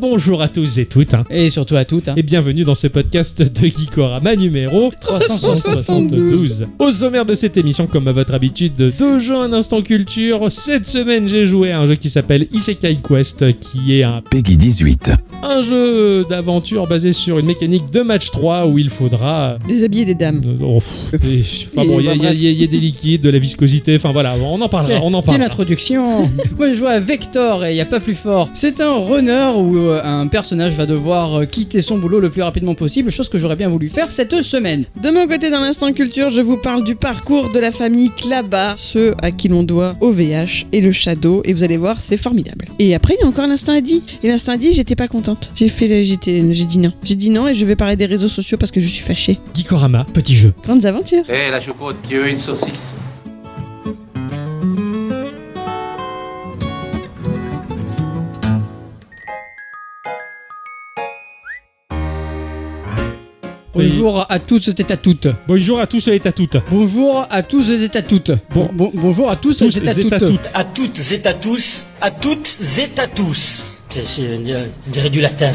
Bonjour à tous et toutes, hein. Et surtout à toutes. hein. et bienvenue dans ce podcast de Geekorama numéro 372. Au sommaire de cette émission, comme à votre habitude, deux jeux un instant culture. Cette semaine, j'ai joué à un jeu qui s'appelle Isekai Quest, qui est un, Peggy 18. un jeu d'aventure basé sur une mécanique de match 3 où il faudra... Déshabiller des dames. euh, oh, et- enfin bon, il y, a- il y a- il y a des liquides, de la viscosité, enfin voilà, on en parlera, on en Quelle parlera. introduction Moi je joue à Vector et il n'y a pas plus fort. C'est un runner où euh, un personnage va devoir euh, quitter son boulot le plus rapidement possible, chose que j'aurais bien voulu faire cette semaine. De mon côté, dans l'instant culture, je vous parle du parcours de la famille Klaba, ceux à qui l'on doit OVH et le Shadow, et vous allez voir, c'est formidable. Et après, il y a encore l'instant Adi. Et l'instant Adi, j'étais pas contente. J'ai fait, j'étais, j'ai dit non. J'ai dit non et je vais parler des réseaux sociaux parce que je suis fâchée. Geekorama, petit jeu. Grandes aventures. Eh la choucroute, tu veux une saucisse? Bonjour à tous et à toutes. Bonjour à tous et à toutes. Bonjour à tous et à toutes. Bon, bon- bonjour à tous, Tous et à et à toutes. toutes. À toutes et à tous, à toutes et à tous. C'est- On dirait du latin.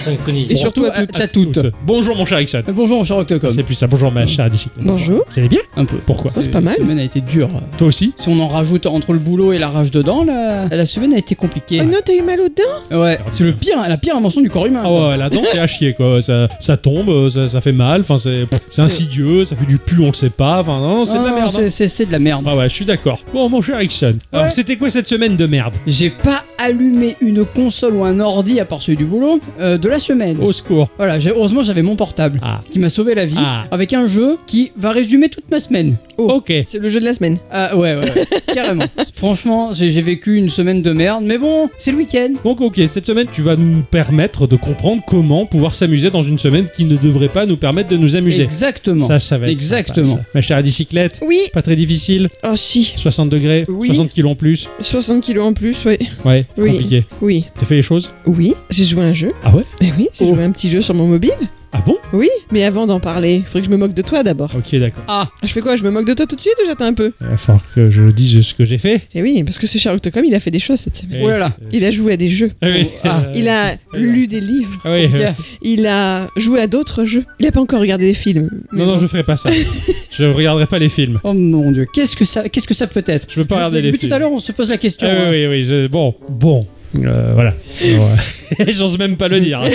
Et surtout à à toutes. Bonjour mon cher Ixon. Bonjour mon cher Octocom. C'est plus ça, bonjour ma chère bicyclette. Bonjour. Vous allez bien Un peu. Pourquoi c'est pas mal. La semaine a été dure. Toi aussi Si on en rajoute entre le boulot et la rage dedans, la, la semaine a été compliquée. Oh non, t'as eu mal aux dents Ouais, c'est le pire, la pire invention du corps humain. Ah ouais, la dent c'est à chier quoi, ça, ça tombe, ça, ça fait mal, enfin c'est c'est insidieux, ça fait du pu, on le sait pas, enfin non, c'est de la Ah, merde. hein. c'est- C'est c'est de la merde. Ah ouais, je suis d'accord. Bon mon cher Ixon, alors c'était quoi cette semaine de merde? J'ai pas allumé une console ou un ordi à part celui du boulot euh, de la semaine. Au secours. Voilà, j'ai- heureusement j'avais mon portable Ah. qui m'a sauvé la vie Ah. avec un jeu qui va résumer toute ma semaine. Ok. C'est le jeu de la semaine. Ah ouais, ouais, ouais, carrément. Franchement, j'ai j'ai vécu une semaine de merde, mais bon, c'est le week-end. Donc ok, cette semaine tu vas nous permettre de comprendre comment pouvoir s'amuser dans une semaine qui ne devrait pas nous permettre de nous amuser. Exactement. Ça, ça va être Exactement. sympa, ça. Ma chère bicyclette, Oui. pas très difficile, Oh si. 60 degrés, Oui. 60 kilos en plus, 60 kilos en plus, oui. ouais, Oui. compliqué. Oui. T'as fait les choses? Oui. J'ai joué à un jeu. Ah ouais Eh oui, j'ai Oh. joué à un petit jeu sur mon mobile. Ah bon Oui. Mais avant d'en parler, il faudrait que je me moque de toi d'abord. Ok, d'accord. Ah, Ah, je fais quoi Je me moque de toi tout de suite ou j'attends un peu? Il va falloir que je dise ce que j'ai fait. Eh oui, parce que ce cher Octocom, il a fait des choses cette semaine. oh là là. Il a joué à des jeux. Ah oui. Ah, Euh, Il a lu des livres. Ah oui. euh. Il a joué à d'autres jeux. Il a pas encore regardé des films. mais Non, non, bon. je ferai pas ça. je regarderai pas les films. Oh mon dieu, qu'est-ce que ça, qu'est-ce que ça peut être? Je veux pas regarder les Depuis films. tout à l'heure, on se pose la question. Ah hein. oui, oui, oui. je- Bon, bon. Euh, voilà. J'ose même pas le dire. hein.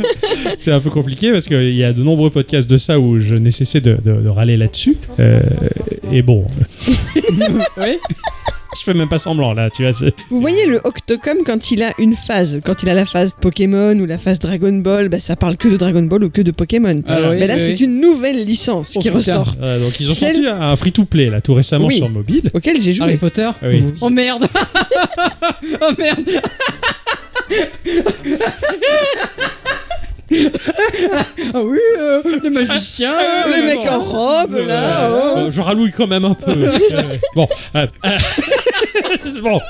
C'est un peu compliqué parce qu'il y a de nombreux podcasts de ça où je n'ai cessé de, de- de râler là-dessus. Euh, et bon, Oui. je fais même pas semblant là, tu vois. Vous voyez le Octocom quand il a une phase, quand il a la phase Pokémon ou la phase Dragon Ball, bah, ça parle que de Dragon Ball ou que de Pokémon. Ah oui, Mais là, oui, c'est oui. une nouvelle licence Oh, qui putain. ressort, donc ils ont Celle- sorti un free-to-play là tout récemment Oui. sur mobile. auquel j'ai joué. Harry Potter Ah oui. Oh merde Oh merde Ah oui, euh, les magiciens Ah, Le mec bon. en robe, là. Euh, oh. euh, je rallouille quand même un peu. Euh, bon, euh, euh, bon,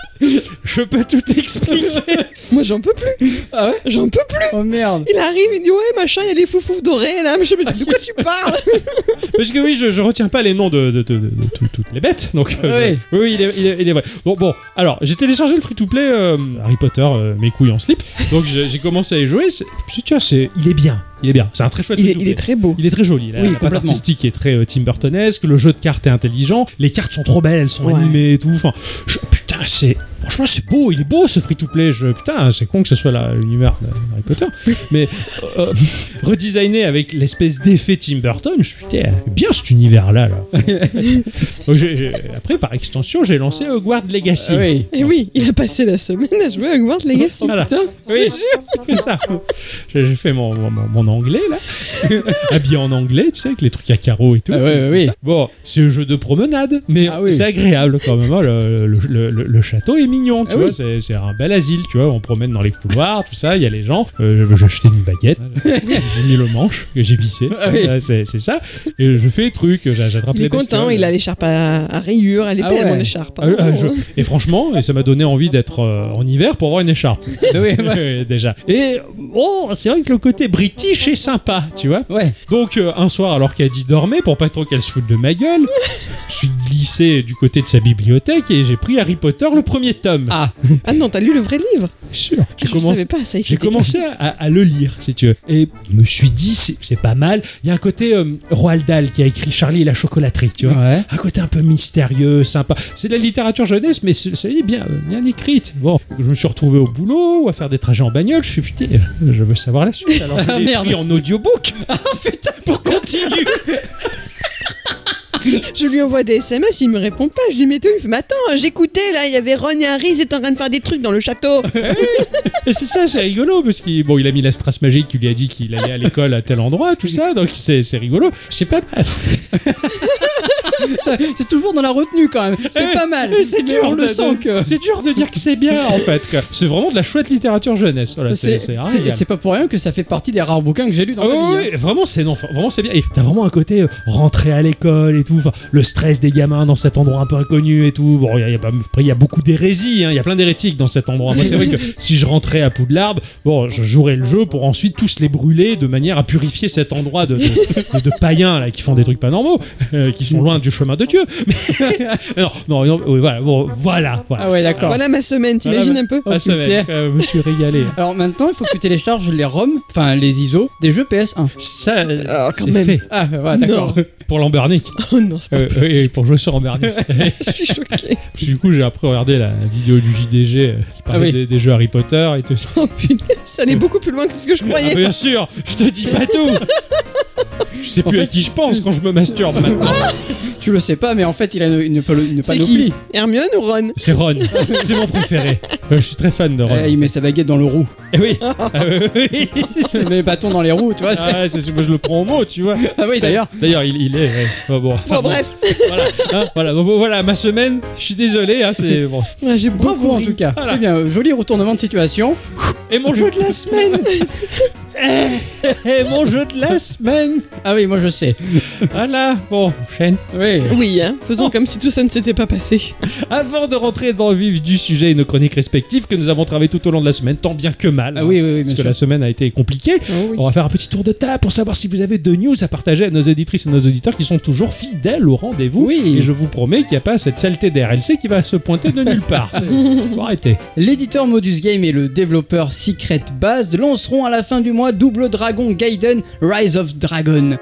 je peux tout expliquer. Moi, j'en peux plus. Ah ouais J'en peux plus. Oh merde Il arrive, il dit Ouais, machin, il y a les foufoufs dorés là. Mais je me dis De quoi tu parles Parce que oui, je, je retiens pas les noms de, de- de- de- de tout- toutes les bêtes. Donc, euh, Oui. je- oui, il est, il est- il est vrai. Bon, bon, alors, j'ai téléchargé le free-to-play euh, Harry Potter, euh, mes couilles en slip. Donc, j'ai j'ai commencé à y jouer. C'est- c'est- Tu vois, c'est, il est bien. Il est bien. C'est un très chouette il est, free-to-play. il est très beau. Il est très joli. La, Oui, la patte complètement. artistique est très euh, Tim Burtonesque. Le jeu de cartes est intelligent. Les cartes sont trop belles. Elles sont Ouais. animées et tout. Enfin, je- c'est. Franchement, c'est beau. Il est beau ce free-to-play. Je, putain, c'est con que ce soit l'univers d'Harry Potter. Mais euh, redesigné avec l'espèce d'effet Tim Burton, je me suis dit, putain, bien cet univers-là. Là. J'ai- après, par extension, j'ai lancé Hogwarts Legacy. Oui Et oui, il a passé la semaine à jouer à Hogwarts Legacy. Voilà. Putain Oui, j'ai fait ça. J'ai fait mon, mon, mon anglais, là. Habillé en anglais, tu sais, avec les trucs à carreaux et tout. Ah ouais, tout- ouais, tout oui. ça. Bon, c'est un jeu de promenade, mais Ah oui. c'est agréable quand même. hein. Le, le- le- le- le château est mignon, tu Ah vois. oui. C'est c'est un bel asile, tu vois. On promène dans les couloirs, tout ça. Il y a les gens. Euh, j'ai acheté une baguette. j'ai mis le manche que j'ai vissé. Ah oui. Euh, C'est c'est ça. Et je fais les trucs. J'attrape Il les est content, il a l'écharpe à, à rayures, elle est Ah belle, mon écharpe. Ah, je- Et franchement, et ça m'a donné envie d'être euh, en hiver pour avoir une écharpe. Oui, déjà. Et oh, c'est vrai que le côté british est sympa, tu vois. Ouais. Donc euh, un soir, alors qu'Adi dormait, pour pas trop qu'elle se foute de ma gueule, je suis glissé du côté de sa bibliothèque et j'ai pris Harry Potter Potter, le premier tome. Ah, Ah non, t'as lu le vrai livre Sûr. J'ai Je commencé. savais pas ça. J'ai commencé à, le lire, si tu veux. Et je me suis dit, c'est pas mal. Il y a un côté euh, Roald Dahl qui a écrit Charlie et la chocolaterie, tu vois. ouais. Un côté un peu mystérieux, sympa. C'est de la littérature jeunesse, mais c'est c'est bien, euh, bien écrite. Bon, je me suis retrouvé au boulot ou à faire des trajets en bagnole. Je suis putain, euh, je veux savoir la suite. Alors Ah, je l'ai merde. pris en audiobook putain, pour continuer. Je lui envoie des SMS, il me répond pas. Je dis, mais tout, il fait, mais attends, j'écoutais là, il y avait Ron et Harry, ils étaient en train de faire des trucs dans le château. Et c'est ça, c'est rigolo parce qu'il bon, il a mis la strasse magique qui lui a dit qu'il allait à l'école à tel endroit, tout ça. Donc c'est rigolo. C'est pas mal. c'est toujours dans la retenue quand même. C'est pas mal. C'est dur, on de, le sent que. c'est dur de dire que c'est bien en fait. C'est vraiment de la chouette littérature jeunesse. Voilà, c'est pas pour rien que ça fait partie des rares bouquins que j'ai lus dans Ah ma vie. hein. vraiment c'est non, vraiment c'est bien. Et t'as vraiment un côté euh, rentrer à l'école et tout, le stress des gamins dans cet endroit un peu inconnu et tout. Bon, il y a, il y a pas- après il y a beaucoup d'hérésies, hein, il y a plein d'hérétiques dans cet endroit. Moi c'est vrai que si je rentrais à Poudlard, bon, je jouerais le jeu pour ensuite tous les brûler de manière à purifier cet endroit de, de, de- de païens là qui font des trucs pas normaux, euh, qui sont loin du chemin de Dieu. Non, non, non, oui, voilà, bon, voilà, voilà. Ah ouais, d'accord. Voilà ma semaine, t'imagines un peu Oh, Ah, va, putain. euh, je me suis régalé. Alors maintenant, il faut que tu télécharges les ROM, enfin les ISO des jeux PS1. Ça, Ah, quand c'est même. fait Ah ouais, d'accord. pour Lambernick. Oh non, c'est pas Euh, oui, oui, pour jouer sur Lambernick. Je suis que du coup, j'ai après regardé la vidéo du JDG euh, qui parlait Ah oui. des, des jeux Harry Potter et tout ça. Oh punaise, ça allait beaucoup plus loin que ce que je Ah, croyais. bien sûr, je te dis pas tout. Je sais plus à qui je pense quand je me masturbe maintenant. Tu le sais pas, mais en fait, il a une, une, une panoplie. qui Hermione ou Ron? C'est Ron, c'est mon préféré. Euh, je suis très fan de Ron. Euh, il met sa baguette dans le roux. Eh oui, Ah, oui. Il met les bâtons dans les roues, tu vois. c'est- Ah, ouais, c'est moi je le prends au mot, tu vois. Ah oui, d'ailleurs. D'ailleurs, il, il est. ouais. Bon, bon, enfin, Bon, bon, bref, Voilà, hein, voilà, voilà, ma semaine. Je suis désolé, hein, c'est bon. Ouais, j'ai Bravo beaucoup en tout cas. Voilà. C'est bien. euh, Joli retournement de situation. Et mon jeu de la semaine. Eh, mon jeu de la semaine. Ah oui, moi je sais. Voilà, bon, chaîne. Oui. Oui, hein, faisons comme si tout ça ne s'était pas passé. Avant de rentrer dans le vif du sujet et nos chroniques respectives que nous avons travaillées tout au long de la semaine, tant bien que mal. Ah oui, oui, oui, Parce que sûr. la semaine a été compliquée. Oh On va faire un petit tour de table pour savoir si vous avez deux news à partager à nos auditrices et nos auditeurs qui sont toujours fidèles au rendez-vous. Oui. Et je vous promets qu'il n'y a pas cette saleté d'RLC qui va se pointer de nulle part. Faut arrêter. L'éditeur Modus Game et le développeur Secret Base lanceront à la fin du mois Double Dragon Gaiden Rise of Dragon.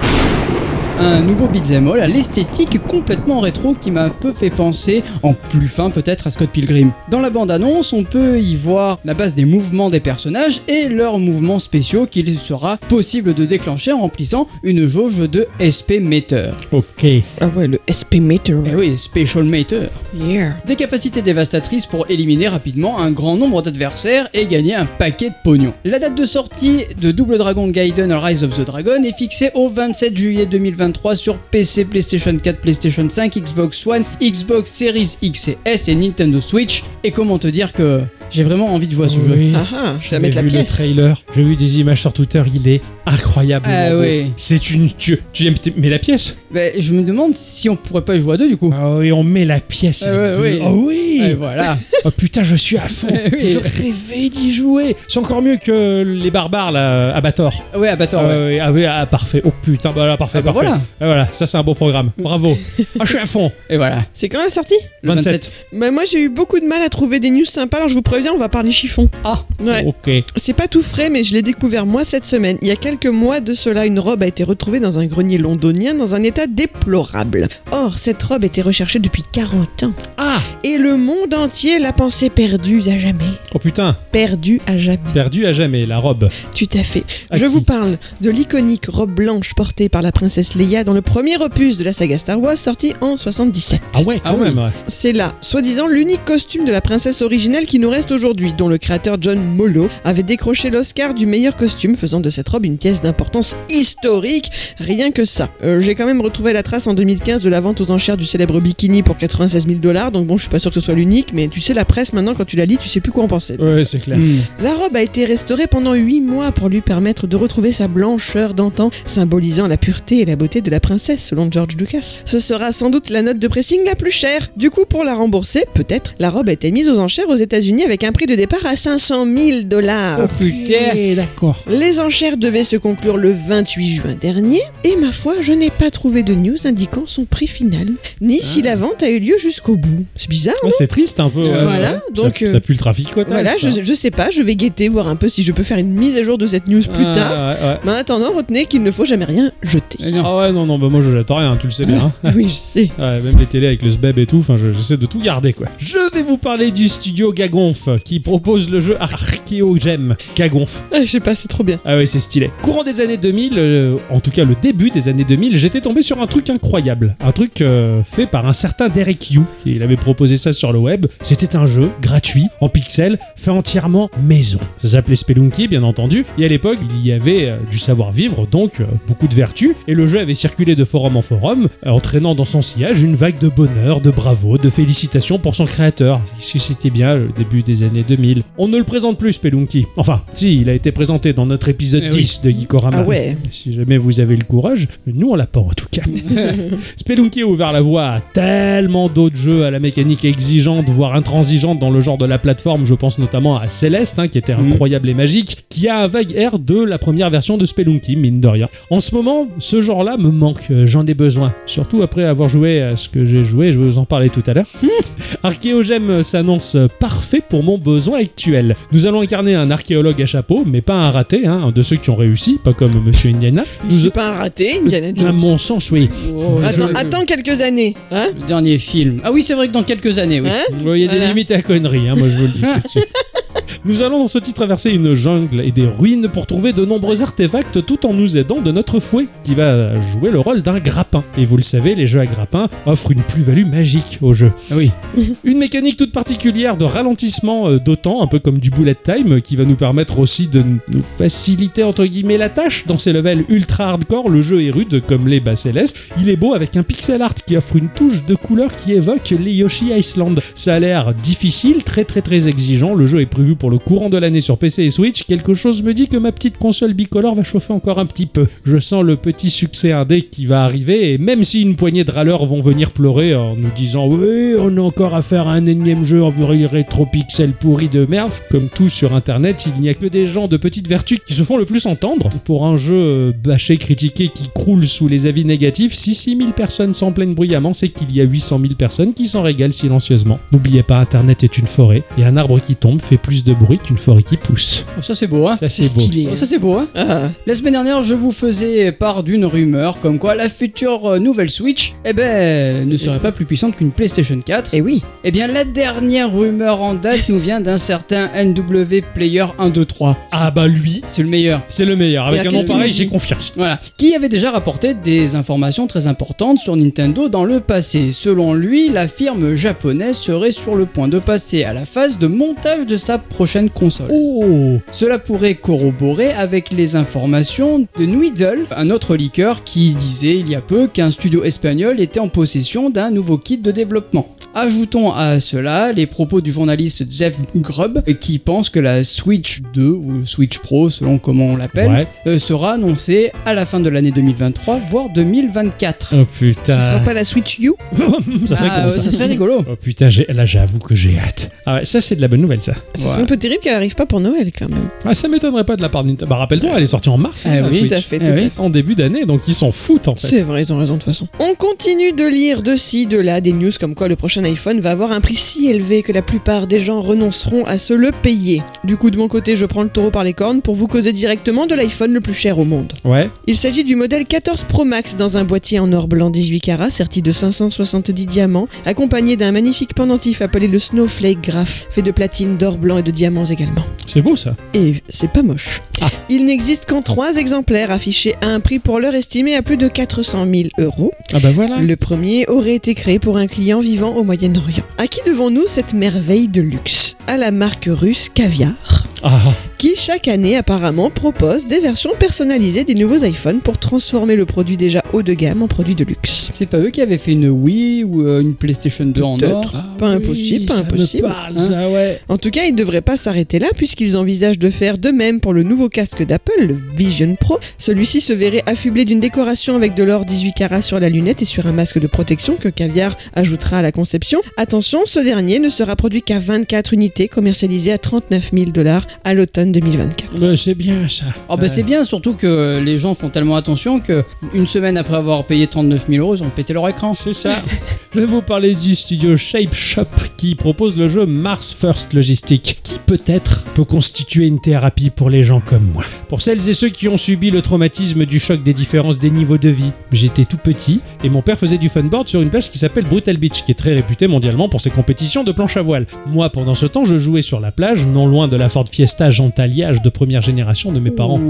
Un nouveau beat'em all à l'esthétique complètement rétro qui m'a un peu fait penser, en plus fin peut-être, à Scott Pilgrim. Dans la bande-annonce, on peut y voir la base des mouvements des personnages et leurs mouvements spéciaux qu'il sera possible de déclencher en remplissant une jauge de SP Meter. Ok. Ah ouais, le SP Meter. Eh oui, Special Meter. Yeah. Des capacités dévastatrices pour éliminer rapidement un grand nombre d'adversaires et gagner un paquet de pognon. La date de sortie de Double Dragon Gaiden Rise of the Dragon est fixée au 27 juillet 2023 sur PC, PlayStation 4, PlayStation 5, Xbox One, Xbox Series X et S et Nintendo Switch. Et comment te dire que j'ai vraiment envie de jouer à ce jeu. Oui. Ah ah, je vais J'ai mettre la vu le pièce. trailer, j'ai vu des images sur Twitter, il est incroyable. Ah oui. C'est une. Tu, tu aimes- mais la pièce Mais je me demande si on pourrait pas y jouer à deux du coup. Ah oui, on met la pièce Ah à ouais, deux. oui. Oh oui Et voilà. Oh putain, je suis à fond oui. Je rêvais d'y jouer C'est encore mieux que les barbares là, à Bator. ouais, à Bator, ouais. Ah oui, ah oui, ah, parfait. Oh putain, bah là, parfait, Ah bah parfait. voilà. Ah, voilà, ça c'est un beau programme. Bravo. ah, je suis à fond. Et voilà. C'est quand la sortie? Le 27. 27. Bah moi j'ai eu beaucoup de mal à trouver des news sympas, alors je vous on va parler chiffon. Ah, Ouais. Ok. C'est pas tout frais, mais je l'ai découvert moi cette semaine. Il y a quelques mois de cela, une robe a été retrouvée dans un grenier londonien dans un état déplorable. Or, cette robe était recherchée depuis 40 ans. Ah Et le monde entier l'a pensée perdue à jamais. Oh putain, Perdue à jamais. perdu à jamais la robe. Tout à fait. À Je vous parle de l'iconique robe blanche portée par la princesse Leia dans le premier opus de la saga Star Wars sorti en 77. Ah ouais, quand Ah même. ouais. C'est là, soi-disant, l'unique costume de la princesse originelle qui nous reste aujourd'hui, dont le créateur John Molo avait décroché l'Oscar du meilleur costume, faisant de cette robe une pièce d'importance historique, rien que ça. Euh, J'ai quand même retrouvé la trace en 2015 de la vente aux enchères du célèbre bikini pour 96 000 dollars, donc bon, je suis pas sûr que ce soit l'unique, mais tu sais, la presse maintenant, quand tu la lis, tu sais plus quoi en penser. Ouais, c'est clair. hmm. La robe a été restaurée pendant 8 mois pour lui permettre de retrouver sa blancheur d'antan, symbolisant la pureté et la beauté de la princesse, selon George Lucas. Ce sera sans doute la note de pressing la plus chère. Du coup, pour la rembourser, peut-être, la robe a été mise aux enchères aux États-Unis avec un prix de départ à 500 000 dollars. Oh putain. D'accord. Les enchères devaient se conclure le 28 juin dernier, et ma foi, je n'ai pas trouvé de news indiquant son prix final, ni si la vente a eu lieu jusqu'au bout. c'est bizarre. Ah, c'est triste un peu. ouais, Voilà, ça- donc, ça, ça pue le trafic quoi. Voilà, je, je sais pas, je vais guetter, voir un peu si je peux faire une mise à jour de cette news plus Ah, tard. Mais en attendant, retenez qu'il ne faut jamais rien jeter. Eh. Ah ouais, non, non, bah moi je jette rien, tu le sais bien. hein. oui, je sais. Ouais, même les télés avec le SBEB et tout, enfin je- j'essaie de tout garder quoi. Je vais vous parler du studio Gagonf qui propose le jeu Archeogem. Gagonf. Ah, je sais pas, c'est trop bien. Ah ouais, c'est stylé. Courant des années 2000, euh, en tout cas le début des années 2000, j'étais tombé sur un truc incroyable. Un truc euh, fait par un certain Derek Yu. Il avait proposé ça sur le web. C'était un jeu gratuit, en pixels, fait entièrement maison. Ça s'appelait Spelunky, bien entendu. Et à l'époque, il y avait euh, du savoir-vivre, donc beaucoup de vertus. Et le jeu avait circulé de forum en forum, entraînant dans son sillage une vague de bonheur, de bravo, de félicitations pour son créateur. Est-ce que c'était bien le début des années 2000 On ne le présente plus, Spelunky. Enfin, si, il a été présenté dans notre épisode Eh oui. 10 de Geekorama. Ah ouais. Si jamais vous avez le courage, nous on l'a pas en tout cas. Spelunky a ouvert la voie à tellement d'autres jeux à la mécanique exigeante, voire intransigeante dans le genre de la plateforme. Je pense notamment à Celeste, hein, qui était Mhm. incroyable et magique, qui a un vague air de la première version de Spelunky, mine de rien. En ce moment, ce genre-là me manque, euh, j'en ai besoin. Surtout après avoir joué à ce que j'ai joué, je vais vous en parler tout à l'heure. Archéogème s'annonce parfait pour mon besoin actuel. Nous allons incarner un archéologue à chapeau, mais pas un raté, hein, un de ceux qui ont réussi, pas comme Monsieur Indiana. Je Nous- suis pas un raté, Indiana à Jones. mon sens, oui. Oh, Attends, je- attends quelques années, hein Le dernier film. Ah oui, c'est vrai que dans quelques années, oui. Hein Ouais, Il y a des limites à la connerie, hein, moi je vous le dis. Nous allons dans ce titre traverser une jungle et des ruines pour trouver de nombreux artefacts tout en nous aidant de notre fouet qui va jouer le rôle d'un grappin. Et vous le savez, les jeux à grappin offrent une plus-value magique au jeu. Ah oui. Une mécanique toute particulière de ralentissement euh, d'autant, un peu comme du bullet time, qui va nous permettre aussi de nous faciliter entre guillemets la tâche. Dans ces levels ultra hardcore, le jeu est rude comme les bas célestes. Il est beau avec un pixel art qui offre une touche de couleur qui évoque les Yoshi Island. Ça a l'air difficile, très très très exigeant. Le jeu est prévu pour le courant de l'année sur PC et Switch. Quelque chose me dit que ma petite console bicolore va chauffer encore un petit peu. Je sens le petit succès indé qui va arriver et même si une poignée de râleurs vont venir pleurer en nous disant oui on a encore à faire un énième jeu en rétro pixel pourri de merde comme tout sur internet il n'y a que des gens de petite vertu qui se font le plus entendre pour un jeu euh, bâché critiqué qui croule sous les avis négatifs si 6000 personnes s'en plaignent bruyamment c'est qu'il y a 800 000 personnes qui s'en régalent silencieusement n'oubliez pas internet est une forêt et un arbre qui tombe fait plus de bruit qu'une forêt qui pousse Oh, ça c'est beau, hein. ça c'est beau stylé. Oh, ça c'est beau, hein. Ah, La semaine dernière, je vous faisais part d'une rumeur comme quoi la future euh, nouvelle Switch, eh ben, ne serait pas plus puissante qu'une PlayStation 4. et oui. Eh bien, la dernière rumeur en date nous vient d'un certain NW Player 123. ah bah lui C'est le meilleur. c'est le meilleur avec un nom pareil j'ai confiance Voilà. Qui avait déjà rapporté des informations très importantes sur Nintendo dans le passé. Selon lui, la firme japonaise serait sur le point de passer à la phase de montage de sa prochaine console. oh Cela pourrait corroborer avec les informations de Noodle, un autre leaker qui disait il y a peu qu'un studio espagnol était en possession d'un nouveau kit de développement. Ajoutons à cela les propos du journaliste Jeff Grubb qui pense que la Switch 2 ou Switch Pro selon comment on l'appelle ouais euh, sera annoncée à la fin de l'année 2023 voire 2024. oh Ce putain sera pas la Switch U? Ça serait Ah, ouais, ça ça serait rigolo. Oh putain, j'ai- là j'avoue que j'ai hâte. Ah ouais, ça c'est de la bonne nouvelle ça. Ce Ouais. serait un peu terrible qu'elle arrive pas pour Noël quand même. Ah, ça m'étonnerait pas de la part de Nintendo. Bah rappelle-toi, elle est sortie en mars. hein, la oui. Tout à fait, Eh tout à oui. fait. En début d'année, donc ils s'en foutent en fait. C'est vrai, ils ont raison de toute façon. On continue de lire de ci, de là des news comme quoi le prochain iPhone va avoir un prix si élevé que la plupart des gens renonceront à se le payer. Du coup, de mon côté, je prends le taureau par les cornes pour vous causer directement de l'iPhone le plus cher au monde. Ouais. Il s'agit du modèle 14 Pro Max dans un boîtier en or blanc 18 carats serti de 570 diamants, accompagné d'un magnifique pendentif appelé le Snowflake Graph, fait de platine, d'or blanc et de diamants également. C'est beau ça. Et c'est pas moche. Ah. Il n'existe qu'en trois exemplaires affichés à un prix pour l'heure estimé à plus de 400 000 euros. Ah bah voilà. Le premier aurait été créé pour un client vivant au Moyen-Orient. À qui devons-nous cette merveille de luxe? À la marque russe Caviar, Ah, qui chaque année apparemment propose des versions personnalisées des nouveaux iPhones pour transformer le produit déjà haut de gamme en produit de luxe. C'est pas eux qui avaient fait une Wii ou euh, une PlayStation 2 en or? Ah Pas impossible, pas ça impossible. Me parle, Hein ça, ouais. En tout cas, ils ne devraient pas s'arrêter là puisqu'ils envisagent de faire de même pour le nouveau casque d'Apple, le Vision Pro. Celui-ci se verrait affublé d'une décoration avec de l'or 18 carats sur la lunette et sur un masque de protection que Caviar ajoutera à la conception. Attention, ce dernier ne sera produit qu'à 24 unités commercialisées à 39 000 dollars à l'automne 2024. Bah, c'est bien ça. Oh bah c'est bien, surtout que les gens font tellement attention que une semaine après avoir payé 39 000 euros, ils ont pété leur écran. C'est ça. Je vais vous parler du studio Shape Shop qui propose le jeu Mars First Logistic, qui peut-être peut constituer une thérapie pour les gens comme moi. Pour celles et ceux qui ont subi le traumatisme du choc des différences des niveaux de vie. J'étais tout petit et mon père faisait du funboard sur une plage qui s'appelle Brutal Beach, qui est très réputée mondialement pour ses compétitions de planche à voile. Moi, pendant ce temps, je jouais sur la plage, non loin de la Ford Fiesta Gentaliage de première génération de mes parents.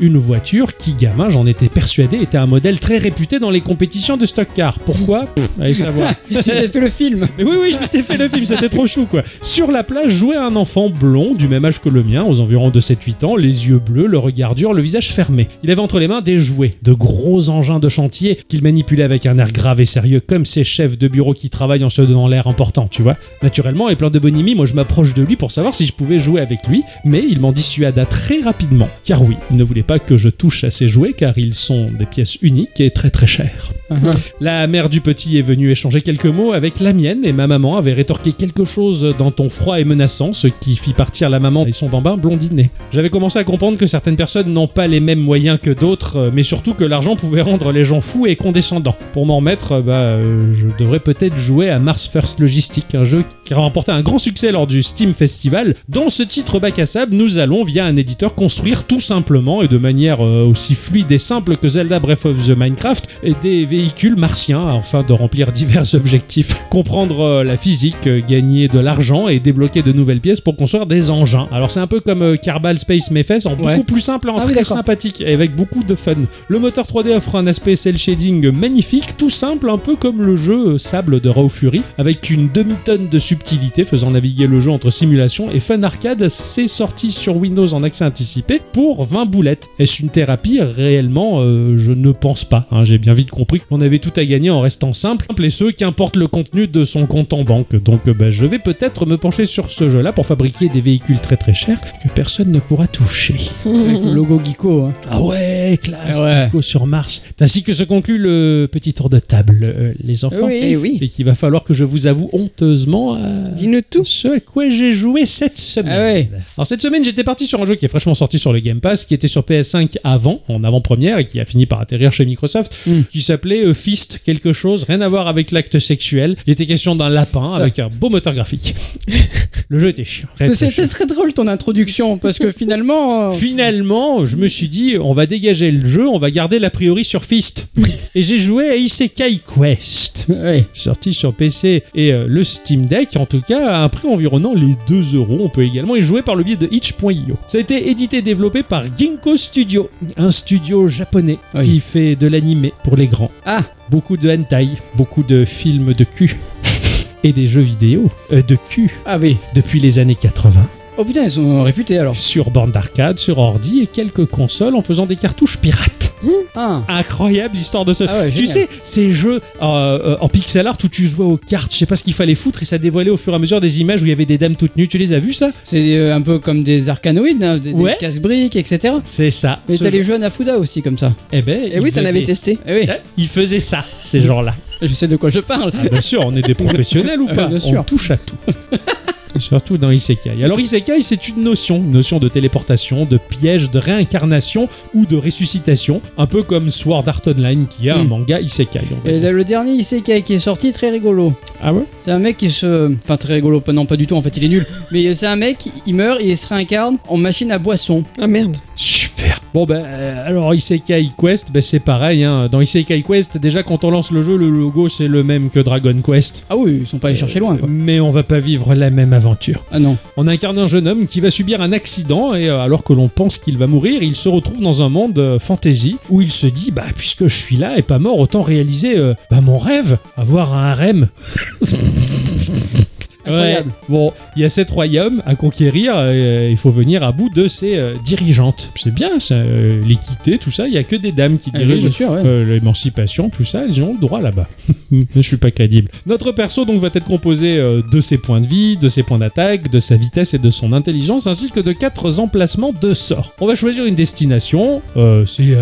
Une voiture qui, gamin, j'en étais persuadé, était un modèle très réputé dans les compétitions de stock car. Pourquoi? Pff, Allez savoir. J'ai fait le film. Mais oui, oui, je m'étais fait le film, c'était trop chou quoi. Sur la plage jouait un enfant blond du même âge que le mien, aux environs de 7-8 ans, les yeux bleus, le regard dur, le visage fermé. Il avait entre les mains des jouets, de gros engins de chantier qu'il manipulait avec un air grave et sérieux, comme ces chefs de bureau qui travaillent en se donnant l'air important, tu vois. Naturellement, et plein de bonhomie, moi je m'approche de lui pour savoir si je pouvais jouer avec lui, mais il m'en dissuada très rapidement. Car oui, il ne voulait pas que je touche à ces jouets car ils sont des pièces uniques et très très chères. La mère du petit est venue échanger quelques mots avec la mienne et ma maman avait rétorqué quelque chose dans ton froid et menaçant, ce qui fit partir la maman et son bambin blondinet. J'avais commencé à comprendre que certaines personnes n'ont pas les mêmes moyens que d'autres, euh, mais surtout que l'argent pouvait rendre les gens fous et condescendants. Pour m'en remettre, euh, bah, euh, je devrais peut-être jouer à Mars First Logistic, un jeu qui a remporté un grand succès lors du Steam Festival. Dans ce titre bac à sable, nous allons, via un éditeur, construire tout simplement et de manière aussi fluide et simple que Zelda Breath of the Minecraft des véhicules martiens afin de remplir divers objectifs. Comprendre euh, la physique, euh, gagner de l'argent et débloquer de nouvelles pièces pour construire des engins. Alors c'est un peu comme euh, Kerbal Space Mephes en Ouais. beaucoup plus simple et en Ah très sympathique et avec beaucoup de fun. Le moteur 3D offre un aspect cel shading magnifique, tout simple, un peu comme le jeu euh, Sable de Raw Fury, avec une demi-tonne de subtilité faisant naviguer le jeu entre simulation et fun arcade. C'est sorti sur Windows en accès anticipé pour 20 boulettes. Est-ce une thérapie Réellement, euh, je ne pense pas. hein. J'ai bien vite compris qu'on avait tout à gagner en restant simple et ce, qu'importe le contenu de son compte en banque. Donc euh, bah, je vais peut-être me pencher sur ce jeu-là pour fabriquer des véhicules très très chers que personne ne pourra toucher. Avec le logo Geeko. hein. Ah ouais, classe, Ah ouais. Nico sur Mars. C'est ainsi que se conclut le petit tour de table, euh, les enfants. Oui. Eh oui. Et qu'il va falloir que je vous avoue honteusement Dis-nous tout. ce à quoi j'ai joué cette semaine. Ah ouais. Alors cette semaine, j'étais parti sur un jeu qui est fraîchement sorti sur le Game Pass, qui était sur PS5 avant, en avant-première, et qui a fini par atterrir chez Microsoft, Mm. qui s'appelait euh, Fist quelque chose, rien à voir avec l'acte sexuel. Il était question d'un lapin Ça. avec un beau moteur graphique. le jeu était chiant. C'est- très drôle ton introduction parce que finalement. euh, Finalement, je me suis dit, on va dégager le jeu, on va garder l'a priori sur Fist. et j'ai joué à Isekai Quest. Sorti sur PC et euh, le Steam Deck, en tout cas, à un prix environnant les 2 euros. On peut également y jouer par le biais de itch.io. Ça a été édité et développé par Ginkgo Studio, un studio japonais Oui. qui fait de l'animé pour les grands. Ah, Beaucoup de hentai, beaucoup de films de cul. Et des jeux vidéo euh, de cul ah oui. depuis les années 80 Oh putain, ils sont réputés alors. sur borne d'arcade, sur ordi et quelques consoles en faisant des cartouches pirates. Ah. Incroyable l'histoire de ce. Ah ouais, tu sais, ces jeux euh, euh, en pixel art où tu jouais aux cartes, je sais pas ce qu'il fallait foutre et ça dévoilait au fur et à mesure des images où il y avait des dames toutes nues. Tu les as vues ça? C'est euh, un peu comme des arcanoïdes, hein, des, des casse-briques, etc. C'est ça. Mais t'as les jeu- jeux Anafuda aussi comme ça. Eh ben, Eh ils oui, t'en avais testé. Eh oui, Eh, Ils faisaient ça, ces gens-là. je sais de quoi je parle. Ah, bien sûr, on est des professionnels ou Ah, pas bien On sûr. touche à tout. Surtout dans Isekai. Alors Isekai, c'est une notion, une notion de téléportation, de piège, de réincarnation ou de ressuscitation, un peu comme Sword Art Online qui a un Hmm. manga Isekai. Et le dernier Isekai qui est sorti, très rigolo. Ah ouais? C'est un mec qui se. Enfin, très rigolo, pas- non, pas du tout, en fait, il est nul. Mais c'est un mec, il meurt et il se réincarne en machine à boisson. Ah merde. Super. Bon ben euh, alors Isekai Quest, ben, c'est pareil. Hein. Dans Isekai Quest, déjà quand on lance le jeu, le logo c'est le même que Dragon Quest. Ah oui, ils sont pas allés chercher loin, quoi. Mais on va pas vivre la même aventure. Ah non. On incarne un jeune homme qui va subir un accident et euh, alors que l'on pense qu'il va mourir, il se retrouve dans un monde euh, fantasy où il se dit bah puisque je suis là et pas mort, autant réaliser euh, bah, mon rêve, avoir un harem. Incroyable. Ouais. Bon, il y a sept royaumes à conquérir. euh, il faut venir à bout de ses euh, dirigeantes. C'est bien, ça, euh, l'équité, tout ça. Il y a que des dames qui Ah oui, dirigent. bien sûr, ouais. Euh, L'émancipation, tout ça, elles ont le droit là-bas. je suis pas crédible. Notre perso donc va être composé de ses points de vie, de ses points d'attaque, de sa vitesse et de son intelligence, ainsi que de quatre emplacements de sorts. On va choisir une destination, c'est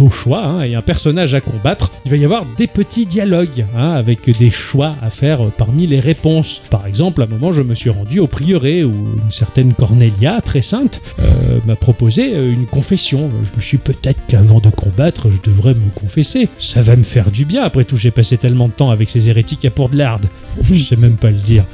au, choix, hein, et un personnage à combattre. Il va y avoir des petits dialogues, hein, avec des choix à faire parmi les réponses. Par exemple exemple, à un moment, je me suis rendu au prieuré où une certaine Cornelia, très sainte, euh, m'a proposé euh, une confession. Je me suis peut-être qu'avant de combattre, je devrais me confesser. Ça va me faire du bien. Après tout, j'ai passé tellement de temps avec ces hérétiques à Port-de-Larde. Je sais même pas le dire.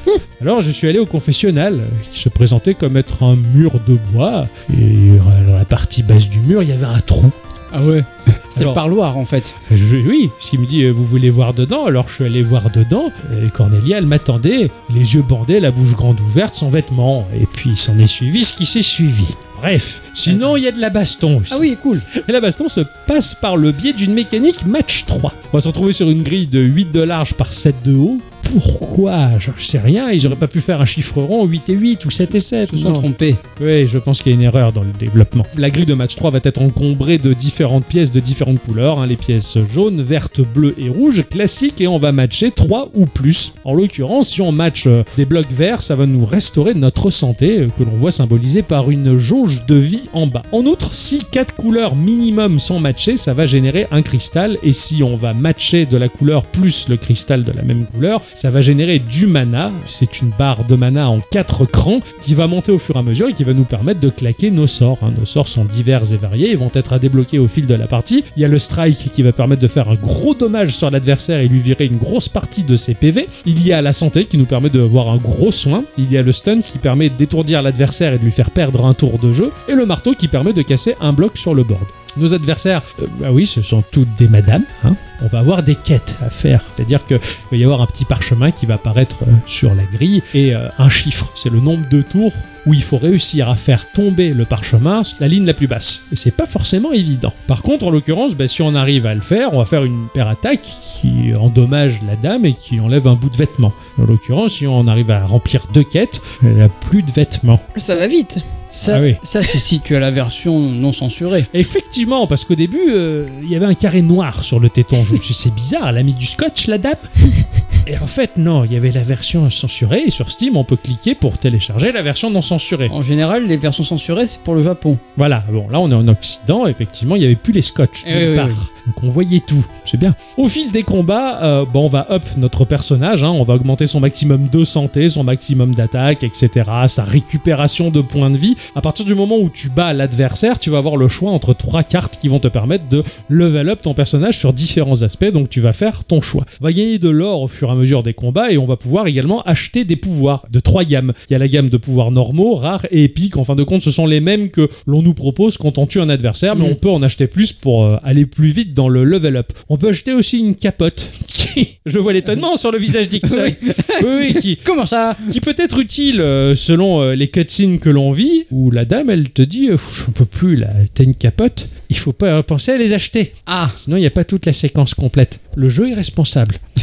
Alors, je suis allé au confessionnal, euh, qui se présentait comme être un mur de bois. Et à la partie basse du mur, il y avait un trou. Ah ouais. C'était le parloir en fait. Je- oui, s'il me dit euh, vous voulez voir dedans, alors je suis allé voir dedans. Et Cornelia, elle m'attendait, les yeux bandés, la bouche grande ouverte, sans vêtements. Et puis il s'en est suivi ce qui s'est suivi. Bref, sinon il y a de la baston aussi. Ah oui, cool. Et la baston se passe par le biais d'une mécanique match 3. On va se retrouver sur une grille de 8 de large par 7 de haut. Pourquoi? Je sais rien, ils auraient pas pu faire un chiffre rond 8 et 8 ou 7 et 7. Ils se sont trompés. Oui, je pense qu'il y a une erreur dans le développement. La grille de match 3 va être encombrée de différentes pièces de différentes couleurs, hein, les pièces jaunes, vertes, bleues et rouges, classiques, et on va matcher 3 ou plus. En l'occurrence, si on match euh, des blocs verts, ça va nous restaurer notre santé, euh, que l'on voit symbolisée par une jauge de vie en bas. En outre, si 4 couleurs minimum sont matchées, ça va générer un cristal, et si on va matcher de la couleur plus le cristal de la même couleur, ça va générer du mana. C'est une barre de mana en 4 crans qui va monter au fur et à mesure et qui va nous permettre de claquer nos sorts. hein. Nos sorts sont divers et variés, ils vont être à débloquer au fil de la partie. Il y a le strike qui va permettre de faire un gros dommage sur l'adversaire et lui virer une grosse partie de ses PV. Il y a la santé qui nous permet de avoir un gros soin. Il y a le stun qui permet d'étourdir l'adversaire et de lui faire perdre un tour de jeu. Et le marteau qui permet de casser un bloc sur le board. Nos adversaires, euh, bah oui, ce sont toutes des madames. hein. On va avoir des quêtes à faire. C'est-à-dire qu'il va y avoir un petit parchemin qui va apparaître euh, sur la grille et euh, un chiffre. C'est le nombre de tours où il faut réussir à faire tomber le parchemin la ligne la plus basse. Et c'est pas forcément évident. Par contre, en l'occurrence, bah, si on arrive à le faire, on va faire une paire attaque qui endommage la dame et qui enlève un bout de vêtement. En l'occurrence, si on arrive à remplir deux quêtes, elle a plus de vêtements. Ça va vite. Ça, Ah oui. ça c'est si tu as la version non censurée. Effectivement, parce qu'au début, euh, il y avait un carré noir sur le téton. Je me suis dit, c'est bizarre, elle a mis du scotch, la dame Et en fait, non, il y avait la version censurée, et sur Steam, on peut cliquer pour télécharger la version non censurée. En général, les versions censurées, c'est pour le Japon. Voilà, bon, là, on est en Occident, effectivement, il n'y avait plus les scotch, Eh nulle oui, part. oui, Donc on voyait tout, c'est bien. Au fil des combats, euh, bon, on va up notre personnage, hein, on va augmenter son maximum de santé, son maximum d'attaque, etc., sa récupération de points de vie. À partir du moment où tu bats l'adversaire, tu vas avoir le choix entre trois cartes qui vont te permettre de level up ton personnage sur différents aspects, donc tu vas faire ton choix. On va gagner de l'or au fur et à mesure des combats et on va pouvoir également acheter des pouvoirs de trois gammes. Il y a la gamme de pouvoirs normaux, rares et épiques. En fin de compte, ce sont les mêmes que l'on nous propose quand on tue un adversaire, mais Mm. on peut en acheter plus pour euh, aller plus vite dans le level up. On peut acheter aussi une capote qui, je vois l'étonnement sur le visage d'Ixon. oui, oui, qui, Comment ça? qui peut être utile euh, selon euh, les cutscenes que l'on vit, où la dame, elle te dit, euh, Pff, j'en peux plus là, t'as une capote, il faut pas euh, penser à les acheter. Ah, Sinon, il n'y a pas toute la séquence complète. Le jeu est responsable.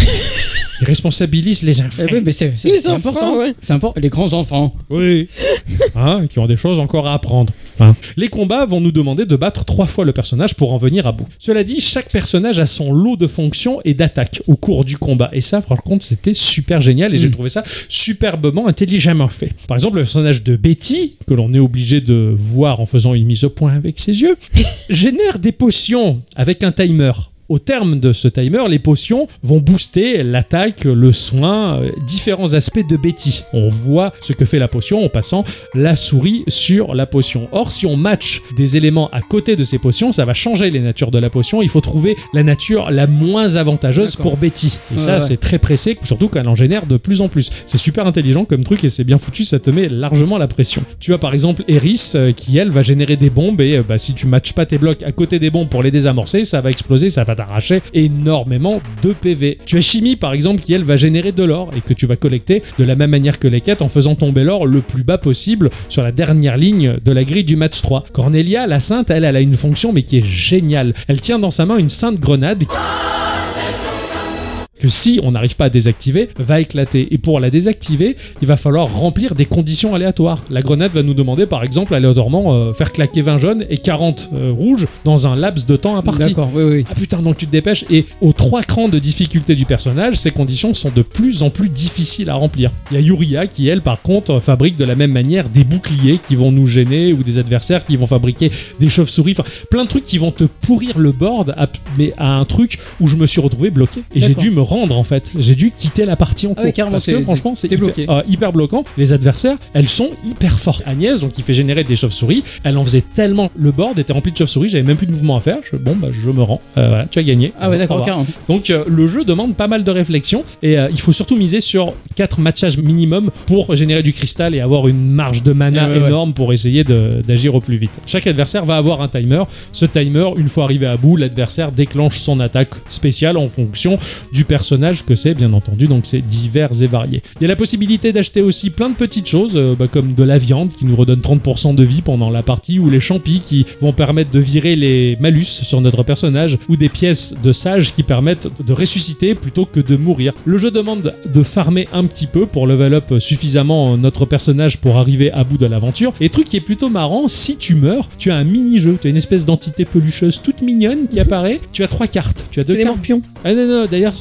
il responsabilise les enfants. eh oui, mais c'est c'est- Les c'est enfants, important. ouais. C'est important. Les grands enfants. Oui. Hein, qui ont des choses encore à apprendre. Hein. Les combats vont nous demander de battre trois fois le personnage pour en venir à bout. Cela dit, chaque personnage a son lot de fonctions et d'attaques au cours du combat. Et ça, par contre, c'était super génial et j'ai Mm. trouvé ça superbement intelligemment fait. Par exemple, le personnage de Betty, que l'on est obligé de voir en faisant une mise au point avec ses yeux, génère des potions avec un timer. Au terme de ce timer, les potions vont booster l'attaque, le soin, euh, différents aspects de Betty. On voit ce que fait la potion en passant la souris sur la potion. Or, si on match des éléments à côté de ces potions, ça va changer les natures de la potion. Il faut trouver la nature la moins avantageuse pour Betty. Et Ouais, ça, ouais. c'est très pressé, surtout quand elle en génère de plus en plus. C'est super intelligent comme truc et c'est bien foutu, ça te met largement la pression. Tu as par exemple Eris euh, qui, elle, va générer des bombes et euh, bah, si tu matches pas tes blocs à côté des bombes pour les désamorcer, ça va exploser, ça va t'arracher énormément de PV. Tu as Chimie par exemple qui, elle, va générer de l'or et que tu vas collecter de la même manière que les quêtes en faisant tomber l'or le plus bas possible sur la dernière ligne de la grille du match 3. Cornelia, la sainte, elle, elle a une fonction mais qui est géniale. Elle tient dans sa main une sainte grenade que si on n'arrive pas à désactiver, va éclater. Et pour la désactiver, il va falloir remplir des conditions aléatoires. La grenade va nous demander par exemple aléatoirement euh, faire claquer 20 jaunes et 40 euh, rouges dans un laps de temps imparti. D'accord, oui, oui. Ah putain, donc tu te dépêches. Et aux trois crans de difficulté du personnage, ces conditions sont de plus en plus difficiles à remplir. Il y a Yuria qui, elle, par contre, euh, fabrique de la même manière des boucliers qui vont nous gêner ou des adversaires qui vont fabriquer des chauves-souris. Enfin, plein de trucs qui vont te pourrir le board, à- mais à un truc où je me suis retrouvé bloqué. Et j'ai dû me rendre en fait. J'ai dû quitter la partie en Ah cours. ouais, carrément, parce que franchement, c'est hyper, bloqué. euh, hyper bloquant. Les adversaires, elles sont hyper fortes. Agnès, donc qui fait générer des chauves-souris, elle en faisait tellement. Le board était rempli de chauves-souris, j'avais même plus de mouvement à faire. Je, bon, bah, je me rends. Euh, voilà, tu as gagné. Ah ouais, d'accord. Donc euh, le jeu demande pas mal de réflexion et il faut surtout miser sur 4 matchages minimum pour générer du cristal et avoir une marge de mana Ouais, ouais, ouais. énorme pour essayer d'agir au plus vite. Chaque adversaire va avoir un timer. Ce timer, une fois arrivé à bout, l'adversaire déclenche son attaque spéciale en fonction du personnage que c'est, bien entendu. Donc c'est divers et varié. Il y a la possibilité d'acheter aussi plein de petites choses, euh, bah, comme de la viande qui nous redonne 30% de vie pendant la partie, ou les champis qui vont permettre de virer les malus sur notre personnage, ou des pièces de sage qui permettent de ressusciter plutôt que de mourir. Le jeu demande de farmer un petit peu pour level up suffisamment notre personnage pour arriver à bout de l'aventure. Et truc qui est plutôt marrant, si tu meurs, tu as un mini-jeu, tu as une espèce d'entité pelucheuse toute mignonne qui apparaît. Tu as trois cartes. Tu as deux C'est des cartes. morpions. Ah non, non, d'ailleurs,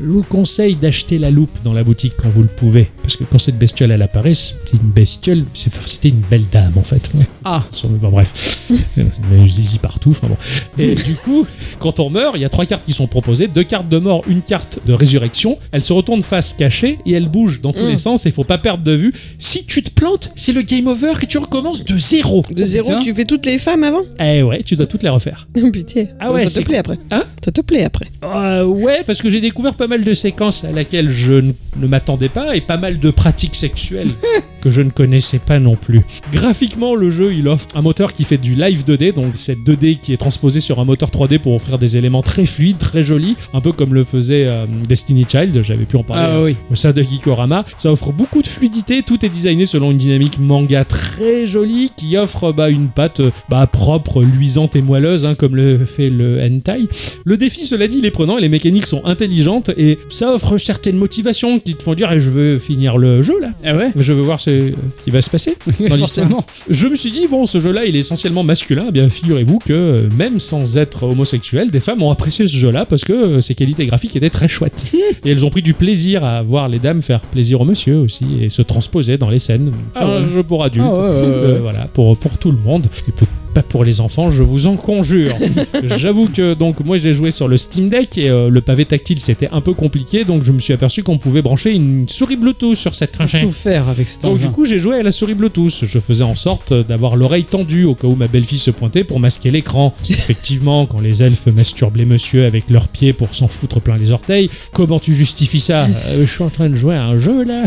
je vous conseille d'acheter la loupe dans la boutique quand vous le pouvez. Parce que quand cette bestiole, elle apparaît, c'était une bestiole, c'était une belle dame en fait. Ouais. Ah, bon, bref, zizi partout. Enfin bon. Et du coup, quand on meurt, il y a trois cartes qui sont proposées deux cartes de mort, une carte de résurrection. Elle se retourne face cachée et elle bouge dans tous Mm. les sens. Et il faut pas perdre de vue. Si tu te plantes, c'est le game over et tu recommences de zéro. De zéro, putain. tu fais toutes les femmes avant? Eh ouais, tu dois toutes les refaire. Putain. Ah ouais, ça te plaît après. Hein? Ça te plaît après. Euh, ouais, parce que j'ai découvert pas mal de séquences à laquelle je ne m'attendais pas et pas mal de pratiques sexuelles que je ne connaissais pas non plus. Graphiquement, le jeu il offre un moteur qui fait du live 2D, donc cette 2D qui est transposée sur un moteur 3D pour offrir des éléments très fluides, très jolis, un peu comme le faisait euh, Destiny Child. J'avais pu en parler ah euh, au sein de Geekorama. Ça offre beaucoup de fluidité, tout est designé selon une dynamique manga très jolie qui offre bah, une patte euh, bah, propre, luisante et moelleuse, hein, comme le fait le hentai. Le défi, cela dit, il est prenant et les mécaniques sont intelligentes et ça offre certaines motivations qui te font dire eh, je veux finir le jeu là. Ah ouais Je veux voir ce qui va se passer. l'histoire. Je me suis dit, bon, ce jeu-là, il est essentiellement masculin. Eh bien, figurez-vous que euh, même sans être homosexuel, des femmes ont apprécié ce jeu-là parce que euh, ses qualités graphiques étaient très chouettes. et elles ont pris du plaisir à voir les dames faire plaisir aux monsieur aussi et se transposer dans les scènes. C'est Ah un ouais. jeu pour adultes. Ah ouais, ouais, Euh, voilà, pour, pour tout le monde. Et peut- pas pour les enfants, je vous en conjure. J'avoue que donc moi j'ai joué sur le Steam Deck et euh, le pavé tactile c'était un peu compliqué donc je me suis aperçu qu'on pouvait brancher une souris Bluetooth sur cette trajet. Tout faire avec cet Donc engin. du coup j'ai joué à la souris Bluetooth. Je faisais en sorte d'avoir l'oreille tendue au cas où ma belle-fille se pointait pour masquer l'écran. Effectivement, quand les elfes masturbent les monsieur avec leurs pieds pour s'en foutre plein les orteils, comment tu justifies ça? Euh, Je suis en train de jouer à un jeu là.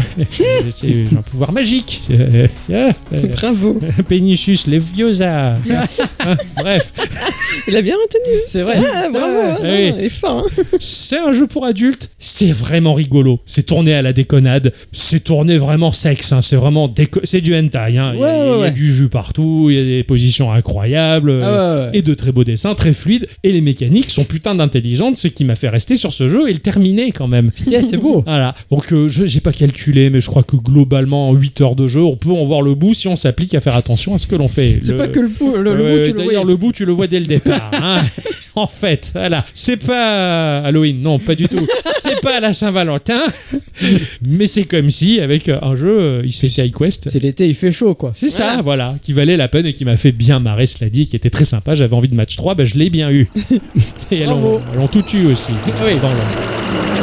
C'est un pouvoir magique. Euh, euh, euh, Bravo. Pénisus Leviosa. Hein, Bref, Il a bien retenu. C'est vrai. Ah, bravo. hein, Ah, non, oui. Il est fort. hein. c'est un jeu pour adultes. C'est vraiment rigolo. C'est tourné à la déconnade. C'est tourné vraiment sexe. hein. C'est vraiment déco- c'est du hentai. hein. Il y a- Ouais, il y a, ouais, du jus partout. Il y a des positions incroyables. Ah. Et de très beaux dessins, très fluides. Et les mécaniques sont putain d'intelligentes, ce qui m'a fait rester sur ce jeu et le terminer quand même. Putain, c'est beau. Voilà. Donc, euh, je j'ai pas calculé, mais je crois que globalement, en 8 heures de jeu, on peut en voir le bout si on s'applique à faire attention à ce que l'on fait. C'est Le- pas que le, pou- le, le bout, tu le vois. le bout, tu le vois dès le départ. hein. en fait, voilà. C'est pas Halloween, non, pas du tout. C'est pas la Saint-Valentin, mais c'est comme si, avec un jeu euh, Isekai Quest. C'est l'été, il fait chaud, quoi. C'est ça, voilà, qui valait la peine et qui m'a fait bien marrer, cela dit, qui était très sympa. J'avais envie de match 3, ben je l'ai bien eu. et elles ont, elles ont tout eu aussi. oui. dans le-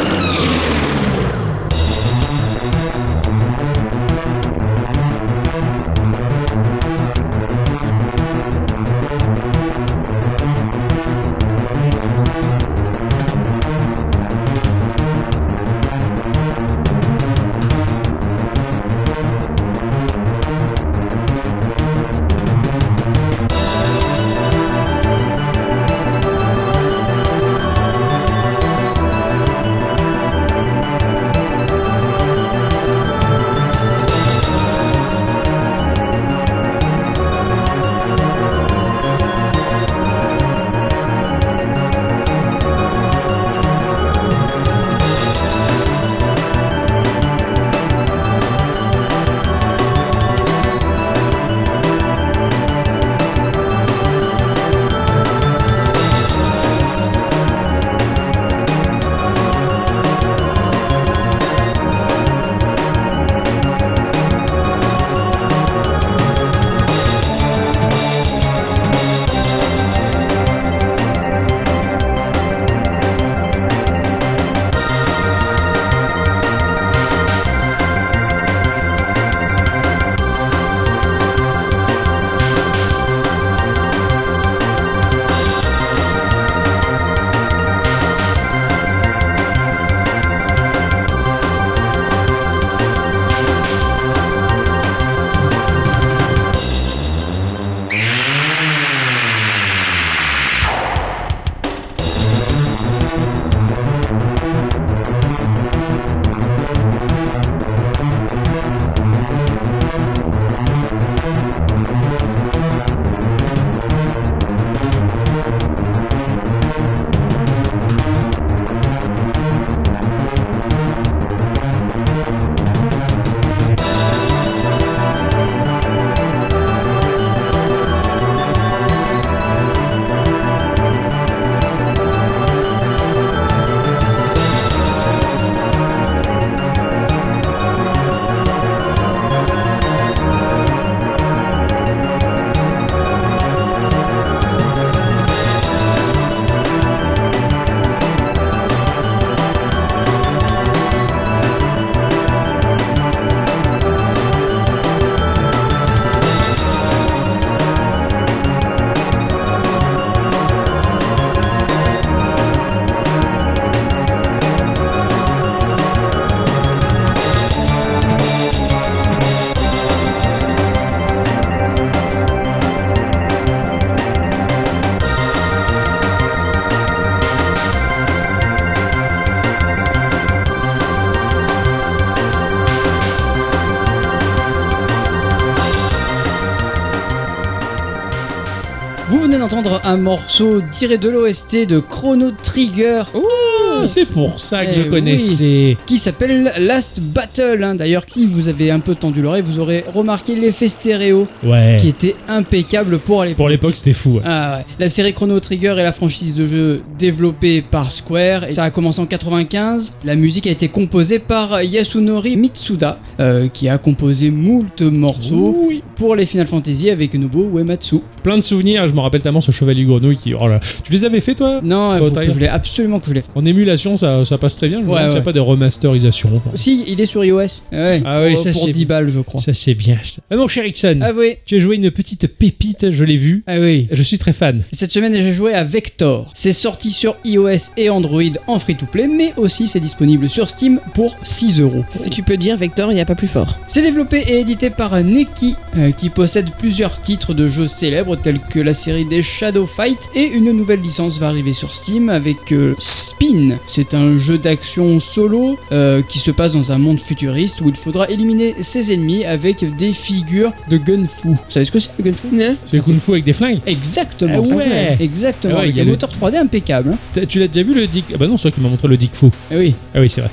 d'entendre un morceau tiré de l'OST de Chrono Trigger Ah, c'est pour ça que Eh je oui. connaissais. qui s'appelle Last Battle. hein. D'ailleurs, si vous avez un peu tendu l'oreille, vous aurez remarqué l'effet stéréo Ouais. qui était impeccable pour l'époque. Pour l'époque, c'était fou. ouais. Ah ouais. La série Chrono Trigger est la franchise de jeu développée par Square. Et ça a commencé en 95. La musique a été composée par Yasunori Mitsuda, euh, qui a composé moult morceaux Oui. pour les Final Fantasy avec Nobuo Uematsu. Plein de souvenirs. Je me rappelle tellement ce chevalier grenouille qui. Oh là. Tu les avais fait toi? Non, faut que je l'ai absolument que je l'ai. En émulation, ça, ça passe très bien. Je me Ouais, demande s'il n'y a pas des remasterisations. enfin. Si, il est sur iOS. Ouais. Ah oui, pour, ça, pour c'est 10 balles, je crois. Ça, c'est bien. Ça. Ah, mon cher Ixon, Ah oui. tu as joué une petite pépite, je l'ai vu. Ah oui. Je suis très fan. Cette semaine, j'ai joué à Vector. C'est sorti sur iOS et Android en free-to-play, mais aussi c'est disponible sur Steam pour 6 euros. Et tu peux dire Vector, il n'y a pas plus fort. C'est développé et édité par Neki, euh, qui possède plusieurs titres de jeux célèbres tels que la série des Shadow Fight et une nouvelle licence va arriver sur Steam avec euh, Spin. C'est un jeu d'action solo euh, qui se passe dans un monde futuriste où il faudra éliminer ses ennemis avec des figures de gunfu. Vous savez ce que c'est le gunfu C'est le kung fu avec des flingues. Exactement. Ah ouais. Exactement. Ah ouais, avec il y a un le- moteur 3D impeccable. hein. Tu l'as déjà vu le Dick? Ah bah non, c'est toi qui m'as montré le Dick Fu. Eh oui. Ah oui, c'est vrai.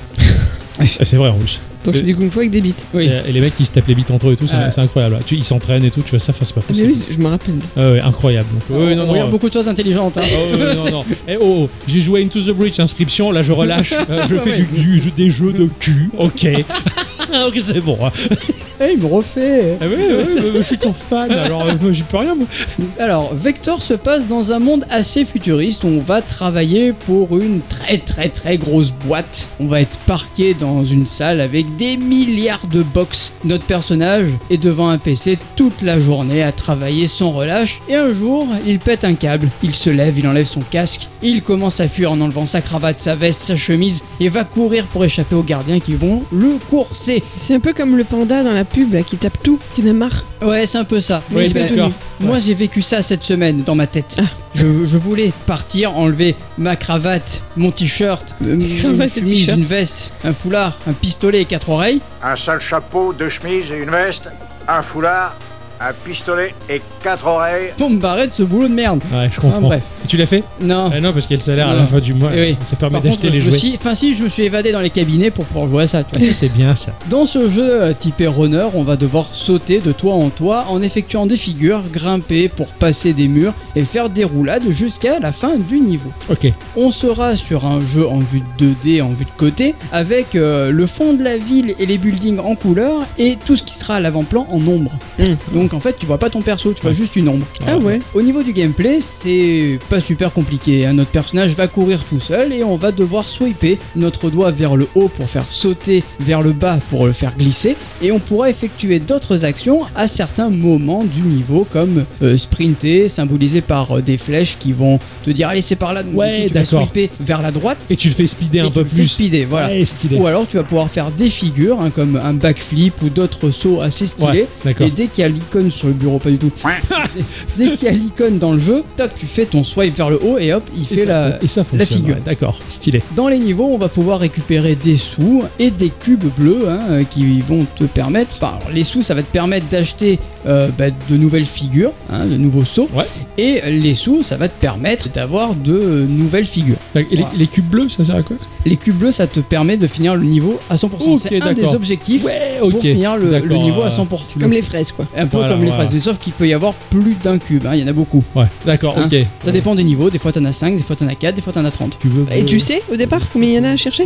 Ah, c'est vrai en plus. Donc c'est du kung fu avec des bites. Oui. Et, et les mecs qui se tapent les bites entre eux et tout, c'est Ah. c'est incroyable. Tu, ils s'entraînent et tout, tu vois ça, c'est pas Ah, mais possible. oui, je me rappelle. Ah ouais, incroyable. Donc, ouais, on non, non, regarde euh, beaucoup de choses intelligentes. hein. Oh, ouais, non, non. Eh, oh, oh, j'ai joué Into the Breach inscription, là je relâche. Euh, je fais Ouais. du, du- du- des jeux de cul, ok. ok, c'est bon. Eh, il me refait. Ah ouais, ouais, ouais, je suis ton fan, alors euh, moi, j'y peux rien. Moi. Alors, Vector se passe dans un monde assez futuriste où on va travailler pour une très très très grosse boîte. On va être parqué dans une salle avec des milliards de box. Notre personnage est devant un PC toute la journée à travailler sans relâche et un jour, il pète un câble. Il se lève, il enlève son casque, il commence à fuir en enlevant sa cravate, sa veste, sa chemise et va courir pour échapper aux gardiens qui vont le courser. C'est un peu comme le panda dans la pub là, qui tape tout, qui en a marre. Ouais, c'est un peu ça. Oui, Mais d'accord. moi, j'ai vécu ça cette semaine dans ma tête. Ah. Je, je voulais partir, enlever ma cravate, mon t-shirt, euh, une chemise, t-shirt. une veste, un foulard, un pistolet et quatre oreilles. un sale chapeau, deux chemises et une veste, un foulard, un pistolet et quatre oreilles. pour me barrer de ce boulot de merde. Ouais, je Ah, comprends. bref. Et tu l'as fait Non. Ah non, parce qu'il y a le salaire à la fin du mois. Eh oui. Ça permet d'acheter les jouets. suis, enfin si, je me suis évadé dans les cabinets pour pouvoir jouer à ça. Tu Ah, vois. ça, c'est bien ça. Dans ce jeu euh, typé runner, on va devoir sauter de toit en toit en effectuant des figures, grimper pour passer des murs et faire des roulades jusqu'à la fin du niveau. Ok. On sera sur un jeu en vue de 2D, en vue de côté, avec euh, le fond de la ville et les buildings en couleur et tout ce qui sera à l'avant-plan en ombre. Mm. Donc en fait, tu vois pas ton perso, tu vois juste une ombre. Ah ouais. Au niveau du gameplay, c'est pas super compliqué. hein. Notre personnage va courir tout seul et on va devoir swiper notre doigt vers le haut pour faire sauter vers le bas pour le faire glisser. Et on pourra effectuer d'autres actions à certains moments du niveau, comme euh, sprinter, symbolisé par euh, des flèches qui vont te dire allez c'est par là. Donc, Ouais, tu vas swiper vers la droite. Et tu le fais speeder un tu peu le fais plus. speeder, voilà. Ouais, stylé. Ou alors tu vas pouvoir faire des figures hein, comme un backflip ou d'autres sauts assez stylés. Ouais, d'accord. Et dès qu'il y a l'icône sur le bureau, pas du tout. dès qu'il y a l'icône dans le jeu, toc, tu fais ton swipe vers le haut et hop, il Et fait ça, la. et ça fonctionne. figure. ouais, D'accord, stylé. Dans les niveaux, on va pouvoir récupérer des sous et des cubes bleus hein, euh, qui vont te permettre. alors, les sous, ça va te permettre d'acheter euh, bah, de nouvelles figures, hein, de nouveaux sauts. Ouais. Et les sous, ça va te permettre d'avoir de nouvelles figures. Et les, Voilà. les cubes bleus, ça sert à quoi? Les cubes bleus, ça te permet de finir le niveau à 100%. Ok, C'est un des objectifs Ouais, ok. pour finir le, le niveau à euh, 100%. Comme les fraises quoi. Un peu Voilà, comme les voilà. phases, sauf qu'il peut y avoir plus d'un cube, hein, il y en a beaucoup. Ouais, d'accord, Hein, ok. Ça dépend des niveaux, des fois t'en as 5, des fois t'en as 4, des fois t'en as 30. Cubes bleus. Et tu sais au départ combien il y en a à chercher.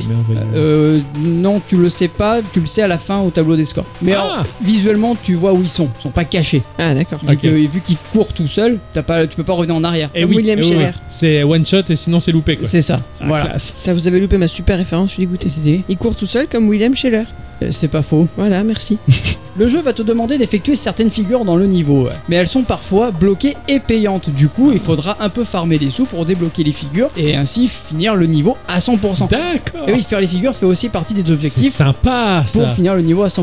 Euh, non, tu le sais pas, tu le sais à la fin au tableau des scores. Mais Ah alors, visuellement, tu vois où ils sont, ils sont pas cachés. Ah d'accord. Vu qu'ils courent tout seuls, t'as pas, tu peux pas revenir en arrière. Eh comme oui, William eh Scheller. oui. C'est one shot et sinon c'est loupé quoi. C'est ça, Ah, voilà. Putain, vous avez loupé ma super référence, je suis dégoûté. Il court tout seul comme William Scheller. euh, C'est pas faux. Voilà, merci. Le jeu va te demander d'effectuer certaines figures dans le niveau, mais elles sont parfois bloquées et payantes. Du coup, il faudra un peu farmer les sous pour débloquer les figures et ainsi finir le niveau à 100%. D'accord. Et oui, faire les figures fait aussi partie des c'est objectifs sympa ça. pour finir le niveau à 100%.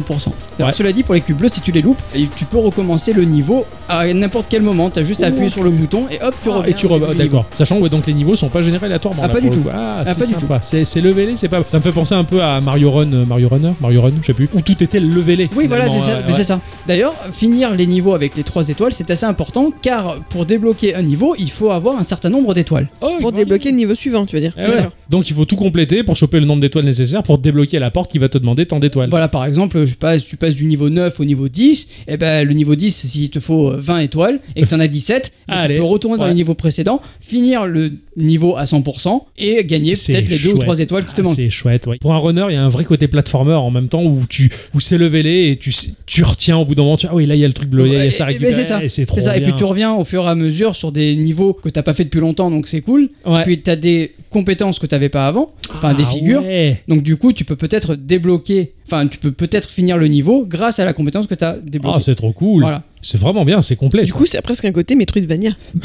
Alors, Ouais. Cela dit, pour les cubes bleus, si tu les loupes, tu peux recommencer le niveau à n'importe quel moment. T'as juste à appuyer sur le bouton et hop, tu Ah, reviens. et tu re... D'accord. Sachant que donc les niveaux sont pas générés aléatoirement. Ah, là, pas pour du tout. Ah, Ah, c'est pas du sympa. C'est c'est levelé, c'est pas. Ça me fait penser un peu à Mario Run, euh, Mario Runner, Mario Run, je sais plus. Où tout était levelé. Oui, voilà, c'est ouais, mais ouais. c'est ça. D'ailleurs, finir les niveaux avec les 3 étoiles, c'est assez important car pour débloquer un niveau, il faut avoir un certain nombre d'étoiles. Oh, Pour débloquer le niveau suivant, tu veux dire. Eh ouais. ça. Donc il faut tout compléter pour choper le nombre d'étoiles nécessaires pour débloquer la porte qui va te demander tant d'étoiles. Voilà, par exemple, je passe, tu passes du niveau 9 au niveau 10, et ben le niveau 10, s'il te faut euh, 20 étoiles et que tu en as 17, ben, Allez, tu peux retourner dans ouais. le niveau précédent, finir le niveau à 100% et gagner peut-être les 2 ou chouette. 3 étoiles qui te Ah, manquent. C'est chouette, ouais. Pour un runner, il y a un vrai côté platformer en même temps où tu où c'est levé et tu sais- tu retiens au bout d'un moment, tu ah oui là il y a le truc bleu, il y a ça à Et- et- c'est ça, et c'est trop ça. Et bien. puis tu reviens au fur et à mesure sur des niveaux que t'as pas fait depuis longtemps, donc c'est cool. Ouais. Puis tu as des compétences que t'avais pas avant, enfin des Ah figures. ouais. Donc du coup, tu peux peut-être débloquer, enfin tu peux peut-être finir le niveau grâce à la compétence que tu as débloquée. Ah, c'est trop cool. Voilà. C'est vraiment bien, c'est complet. Du ça. coup, c'est presque un côté Metroidvania.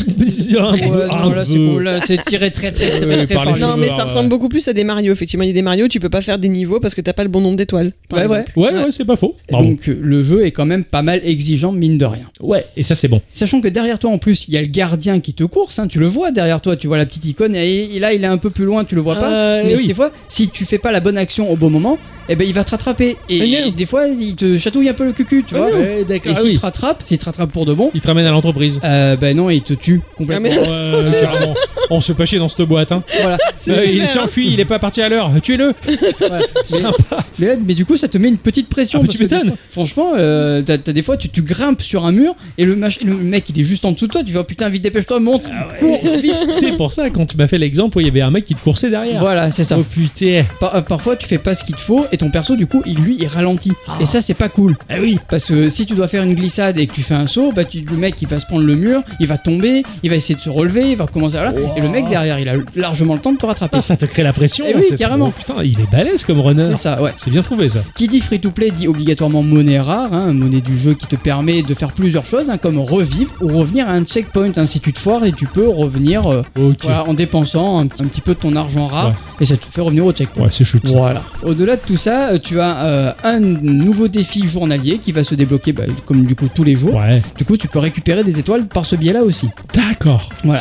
un, Ouais, un non, là, c'est peu. cool, c'est tiré très très très, très, cheveux. Non, mais ça ressemble beaucoup plus à des Mario. Effectivement, il y a des Mario, tu peux pas faire des niveaux parce que t'as pas le bon nombre d'étoiles. Ouais, ouais. Ouais, ouais, c'est pas faux. Bravo. Donc le jeu est quand même pas mal exigeant mine de rien. ouais, et ça c'est bon. Sachant que derrière toi en plus il y a le gardien qui te course, hein, tu le vois derrière toi, tu vois la petite icône et, et là il est un peu plus loin, tu le vois pas. Euh, mais oui. des fois, si tu fais pas la bonne action au bon moment, eh ben il va te rattraper et, non. des fois il te chatouille un peu le cucu, tu vois. Et Ah s'il oui. te rattrape, s'il te rattrape pour de bon, Il te ramène à l'entreprise. euh, ben non, il te tue complètement. Ah, mais- Ouais, carrément. On se chier dans cette boîte. Hein. Voilà. Euh, il s'est enfui, il est pas parti à l'heure. Tuez-le. Voilà. Mais- Sympa. Mais, là, mais du coup, ça te met une petite pression. Ah, mais parce tu que des m'étonnes. fois- Franchement, euh, t'as t'as des fois, tu, tu grimpes sur un mur et le, mach- le mec, il est juste en dessous de toi. Tu vas putain, vite, dépêche-toi, monte, Ah cours, vite. C'est pour ça quand tu m'as fait l'exemple où il y avait un mec qui te coursait derrière. Voilà, c'est ça. Oh putain. Par- euh, parfois, tu fais pas ce qu'il te faut et ton perso, du coup, il, lui, il ralentit. Et ça, c'est pas cool. Ah oui. Parce que si tu dois faire une glissade et que tu fais un saut, bah, tu- le mec, il va se prendre le mur, il va tomber, il va essayer de se relever, il va commencer à là. Et le mec derrière, il a largement le temps de te rattraper. Ah, ça te crée la pression. Eh oui, carrément. trop- Putain, il est balèze comme runner. C'est ça, ouais. C'est bien trouvé ça. Qui dit free to play dit obligatoirement monnaie rare, hein, monnaie du jeu qui te permet de faire plusieurs choses, hein, comme revivre ou revenir à un checkpoint. hein. si tu te foires et tu peux revenir euh, voilà, en dépensant un, un petit peu de ton argent rare Ouais. et ça te fait revenir au checkpoint. Ouais, c'est chute. Voilà. Au-delà de tout ça, euh, tu as euh, un nouveau défi journalier qui va se débloquer bah, comme du coup tous les jours. Ouais. Du coup, tu peux récupérer des étoiles par ce biais-là aussi. D'accord. Voilà.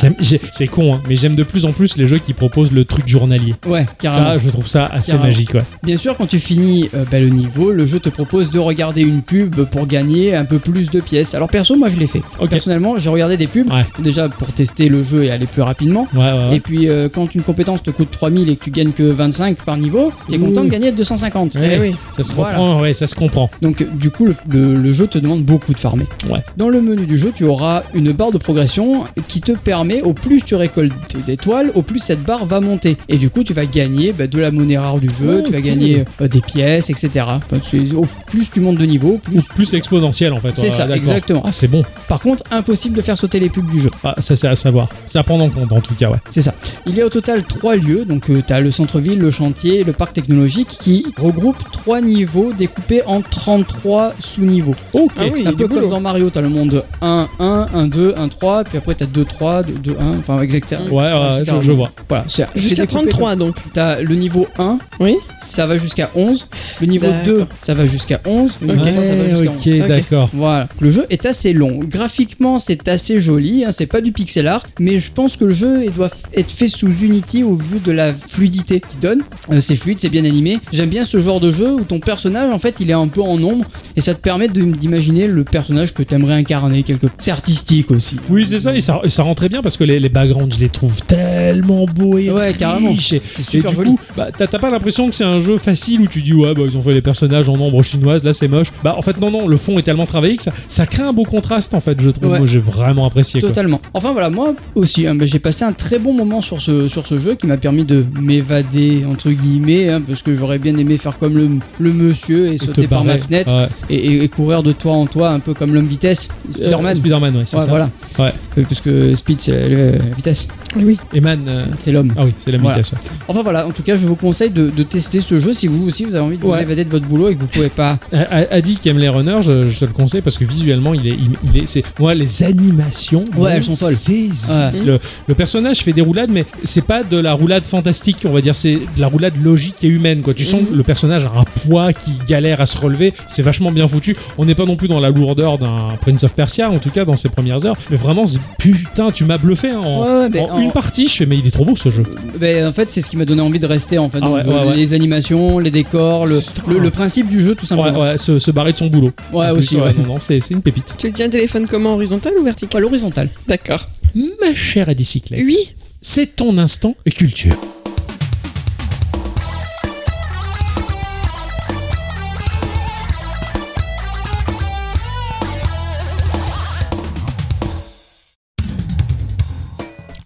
C'est con, hein, mais j'aime de plus en plus les jeux qui proposent le truc journalier. Ouais, carrément. Ça, je trouve ça assez Carrément. magique, ouais. Bien sûr, quand tu finis euh, bah, le niveau, le jeu te propose de regarder une pub pour gagner un peu plus de pièces. Alors perso, moi je l'ai fait. Personnellement, j'ai regardé des pubs Ouais. déjà pour tester le jeu et aller plus rapidement. Ouais. Et puis euh, quand une compétence te coûte 3000 et que tu gagnes que 25 par niveau, t'es content de gagner 250. Ouais. Eh oui. Ça se Voilà. comprend, ouais, ça se comprend. Donc euh, du coup, le, le- le jeu te demande beaucoup de farmer. Ouais. Dans le menu du jeu, tu auras une barre de progression qui te permet, au plus tu récoltes d'étoiles, au plus cette barre va monter. Et du coup, tu vas gagner bah, de la monnaie rare du jeu, Ouais, tu vas cool. gagner euh, des pièces, etc. Enfin, au plus tu montes de niveau, plus... Plus exponentiel en fait. C'est Ouais, ça, exactement. Ah, c'est bon. Par contre, impossible de faire sauter les pubs du jeu. Ah, ça, c'est à savoir. C'est à prendre en compte en tout cas, ouais. C'est ça. Il y a au total trois lieux, donc tu as le centre-ville, le chantier, le parc technologique, qui regroupent trois niveaux découpés en 33 sous-niveaux. Ok. Ah oui, un peu comme dans Mario, t'as le monde 1, 1, 1, 2, 1, 3, puis après t'as 2, 3, 2, 2, 1, enfin exactement. Ouais, ouais, je, je vois. Voilà, Jusqu'à découpé 33 donc. T'as le niveau 1, Oui. ça va jusqu'à 11. Le niveau D'accord. 2, ça va jusqu'à 11. Le niveau 3, ça va jusqu'à 11. ok, d'accord. Voilà. Le jeu est assez long. Graphiquement, c'est assez joli. hein, c'est pas du pixel art, mais je pense que le jeu il doit être fait sous Unity au vu de la fluidité qu'il donne. Euh, c'est fluide, c'est bien animé. J'aime bien ce genre de jeu où ton personnage, en fait, il est un peu en ombre et ça te permet d'imaginer le personnage que t'aimerais incarner quelque. C'est artistique aussi. Oui, c'est ça, et ça, et ça rend très bien parce que les, les backgrounds, je les trouve tellement beaux et Ouais, riches. carrément. Et- C'est et super du joli. coup, bah, t'as t'as pas l'impression que c'est un jeu facile où tu dis ouais bah ils ont fait les personnages en ombre chinoise, là c'est moche. Bah en fait non non, le fond est tellement travaillé que ça, ça crée un beau contraste en fait. Je trouve, Ouais. moi j'ai vraiment apprécié. Quoi. Totalement. Enfin voilà, moi aussi, hein, bah, j'ai passé un très bon moment sur ce, sur ce jeu qui m'a permis de m'évader, entre guillemets, hein, parce que j'aurais bien aimé faire comme le, le monsieur et Et te sauter par ma fenêtre Ouais. et, et- et courir de toi en toi, un peu comme l'homme vitesse, Spider-Man. Euh, Spider-Man, ouais, c'est Ouais, ça. voilà. Ouais. Euh, Parce que Speed, c'est la la vitesse, Oui. Et Man, euh, c'est l'homme. ah oui, c'est la Voilà. Enfin voilà, en tout cas, je vous conseille de, de tester ce jeu si vous aussi vous avez envie de vous évader de votre boulot et que vous pouvez pas. Adi qui aime les runners, je, je te le conseille parce que visuellement, il est, il, il est, c'est, moi, les animations, Ouais, elles sont folles. Ouais. Le, le personnage fait des roulades, mais c'est pas de la roulade fantastique, on va dire, c'est de la roulade logique et humaine, quoi. Tu sens que le personnage a un poids qui galère à se relever, c'est vachement bien foutu. On n'est pas non plus dans la lourdeur d'un Prince of Persia, en tout cas dans ses premières heures, mais vraiment, putain, tu m'as bluffé, hein, en en- une partie, je fais mais il est trop beau ce jeu. Ben, en fait, c'est ce qui m'a donné envie de rester. En fait, Ah Donc, ouais, ouais, ouais. les animations, les décors, le, Putain. le, le principe du jeu, tout simplement. ouais, se, se barrer de son boulot. Ouais, plus, aussi, ouais. Non, non, c'est c'est une pépite. Tu tiens un téléphone comment Horizontal ou vertical? Pas l'horizontale. D'accord. Ma chère bicyclette, Oui. c'est ton instant culture.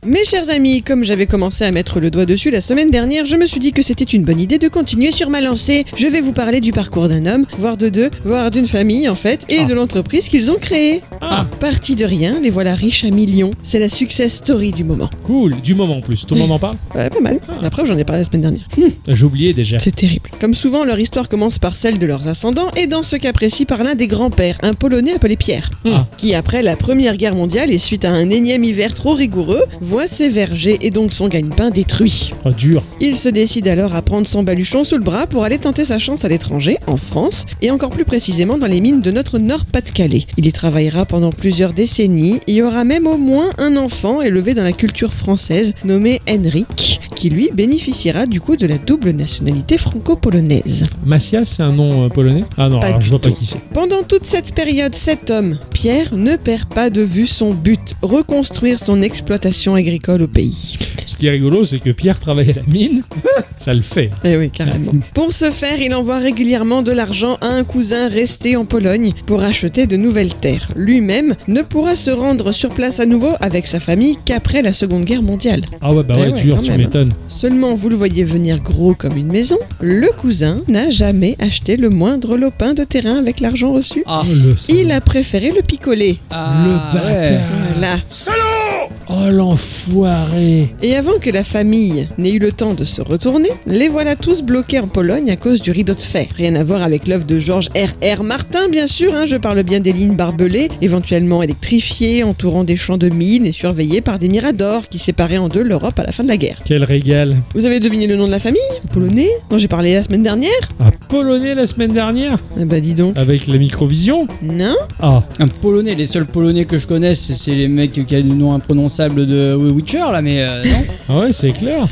Mes chers amis, comme j'avais commencé à mettre le doigt dessus la semaine dernière, je me suis dit que c'était une bonne idée de continuer sur ma lancée. Je vais vous parler du parcours d'un homme, voire de deux, voire d'une famille en fait, et Ah. de l'entreprise qu'ils ont créée. Ah. Parti de rien, les voilà riches à millions. C'est la success story du moment. Cool, du moment en plus. Tout le monde en parle? Ouais, pas mal. La preuve, j'en ai parlé la semaine dernière. J'ai oublié déjà. C'est terrible. Comme souvent, leur histoire commence par celle de leurs ascendants, et dans ce cas précis par l'un des grands-pères, un Polonais appelé Pierre, Ah. qui après la Première Guerre mondiale et suite à un énième hiver trop rigoureux, voit ses vergers et donc son gagne-pain détruit. Oh, dur. Il se décide alors à prendre son baluchon sous le bras pour aller tenter sa chance à l'étranger, en France, et encore plus précisément dans les mines de notre Nord-Pas-de-Calais. Il y travaillera pendant plusieurs décennies, et y aura même au moins un enfant élevé dans la culture française, nommé Henrik, qui lui bénéficiera du coup de la double nationalité franco-polonaise. Macias, c'est un nom euh, polonais? Ah non, Pas alors du je vois pas tout. qui c'est. Pendant toute cette période, cet homme, Pierre, ne perd pas de vue son but, reconstruire son exploitation agricole au pays. Ce qui est rigolo, c'est que Pierre travaille à la mine. Ça le fait. Eh oui, carrément. Pour ce faire, il envoie régulièrement de l'argent à un cousin resté en Pologne pour acheter de nouvelles terres. Lui-même ne pourra se rendre sur place à nouveau avec sa famille qu'après la Seconde Guerre mondiale. Ah ouais, bah Eh ouais, ouais, dur, quand tu m'étonnes. Seulement, vous le voyez venir gros comme une maison, le cousin n'a jamais acheté le moindre lopin de terrain avec l'argent reçu. Ah, le salaud. Il a préféré le picoler. Ah, Le bâtard. ouais. Voilà. Oh l'enfoiré. Et avant que la famille n'ait eu le temps de se retourner, les voilà tous bloqués en Pologne à cause du rideau de fer. Rien à voir avec l'œuvre de Georges R.R. Martin, bien sûr, hein, je parle bien des lignes barbelées, éventuellement électrifiées, entourant des champs de mines et surveillées par des miradors qui séparaient en deux l'Europe à la fin de la guerre. Quel régal. Vous avez deviné le nom de la famille? Polonais? Dont j'ai parlé la semaine dernière Un polonais la semaine dernière? Ah bah dis donc. Avec la microvision? Non Ah, Un polonais, les seuls polonais que je connaisse, c'est les mecs qui ont le nom imprononçable de Witcher là, mais euh, non. ah ouais, c'est clair.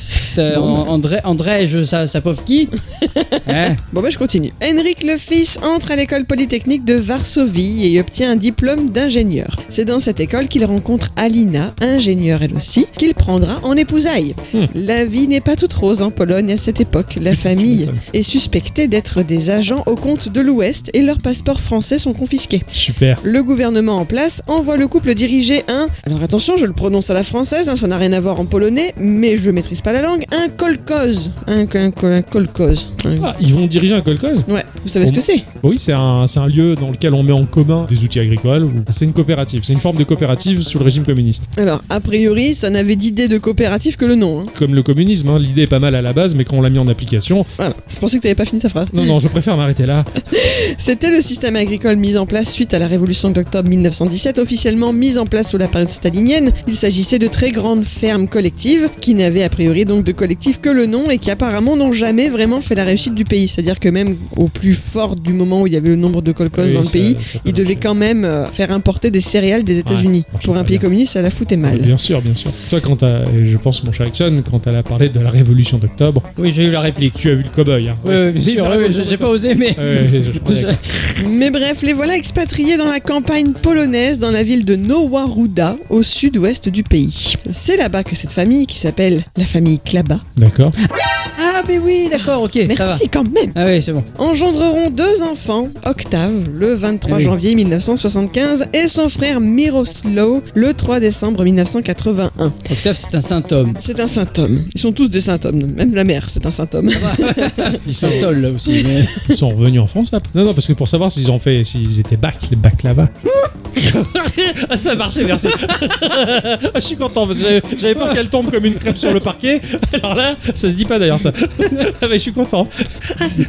André, André, je, ça, ça pauvre qui Hein Bon bah je continue. Henrik le fils entre à l'école polytechnique de Varsovie et obtient un diplôme d'ingénieur. C'est dans cette école qu'il rencontre Alina, ingénieure elle aussi, qu'il prendra en épousaille. Hmm. La vie n'est pas toute rose en Pologne à cette époque. La famille est suspectée d'être des agents au compte de l'Ouest et leurs passeports français sont confisqués. Super. Le gouvernement en place envoie le couple diriger un. Alors attention, je le prononce à la française, hein, ça n'a rien à voir en polonais, mais je maîtrise pas la langue. Un kolkhoz. Un, un, un kolkhoz. Un- Ah, ils vont diriger un kolkhoz Ouais, vous savez ce que c'est? Oui, c'est un, lieu dans lequel on met en commun des outils agricoles. ou- C'est une coopérative. C'est une forme de coopérative sous le régime communiste. Alors, a priori, ça n'avait d'idée de coopérative que le nom. hein. Comme le communisme, hein, l'idée est pas mal à la base, mais quand on l'a mis en application. Voilà, je pensais que t'avais pas fini ta phrase. Non, non, je préfère m'arrêter là. C'était le système agricole mis en place suite à la révolution d'octobre 1917, officiellement mis en place sous la période stalinienne. Il s'agissait de très grandes fermes collectives qui n'avaient a priori donc de collectif que le nom et qui apparemment n'ont jamais vraiment fait la réussite du pays. C'est-à-dire que même au plus fort du moment où il y avait le nombre de Oui, dans le ça- pays, ça ils devaient quand même euh, faire importer des céréales des États-Unis. Pour un pays bien. communiste, ça la foutait mal. Bien sûr, bien sûr. Toi, quand t'as, et je pense, mon cher Ixon, quand elle a parlé de la révolution d'octobre, Oui, j'ai eu la réplique. tu as vu le cow-boy. Hein. Oui, oui, bien sûr, oui, oui, j'ai pas osé, mais. Mais bref, les voilà expatriés dans la campagne polonaise, dans la ville de Nowa Ruda, au sud-ouest du pays. C'est là-bas que cette famille, qui s'appelle la famille Klaba, D'accord. Ah, mais oui, d'accord, ok. ça merci quand même, Ah, oui, c'est bon. engendreront deux enfants, Octave, le 23 Ah oui. janvier 1975, et son frère Miroslav, le 3 décembre 1981. Octave, c'est un saint homme. C'est un saint homme. Ils sont tous des saint hommes, même la mère, c'est un saint homme. Il s'entole là aussi. mais- Ils sont revenus en France là Non, non, parce que pour savoir s'ils ont fait, s'ils étaient bac, les bacs là-bas. ah, ça a marché, merci. Ah, je suis content parce que j'avais- peur qu'elle tombe comme une crêpe sur le parquet. Alors là, ça se dit pas d'ailleurs ça. Ah, mais je suis content.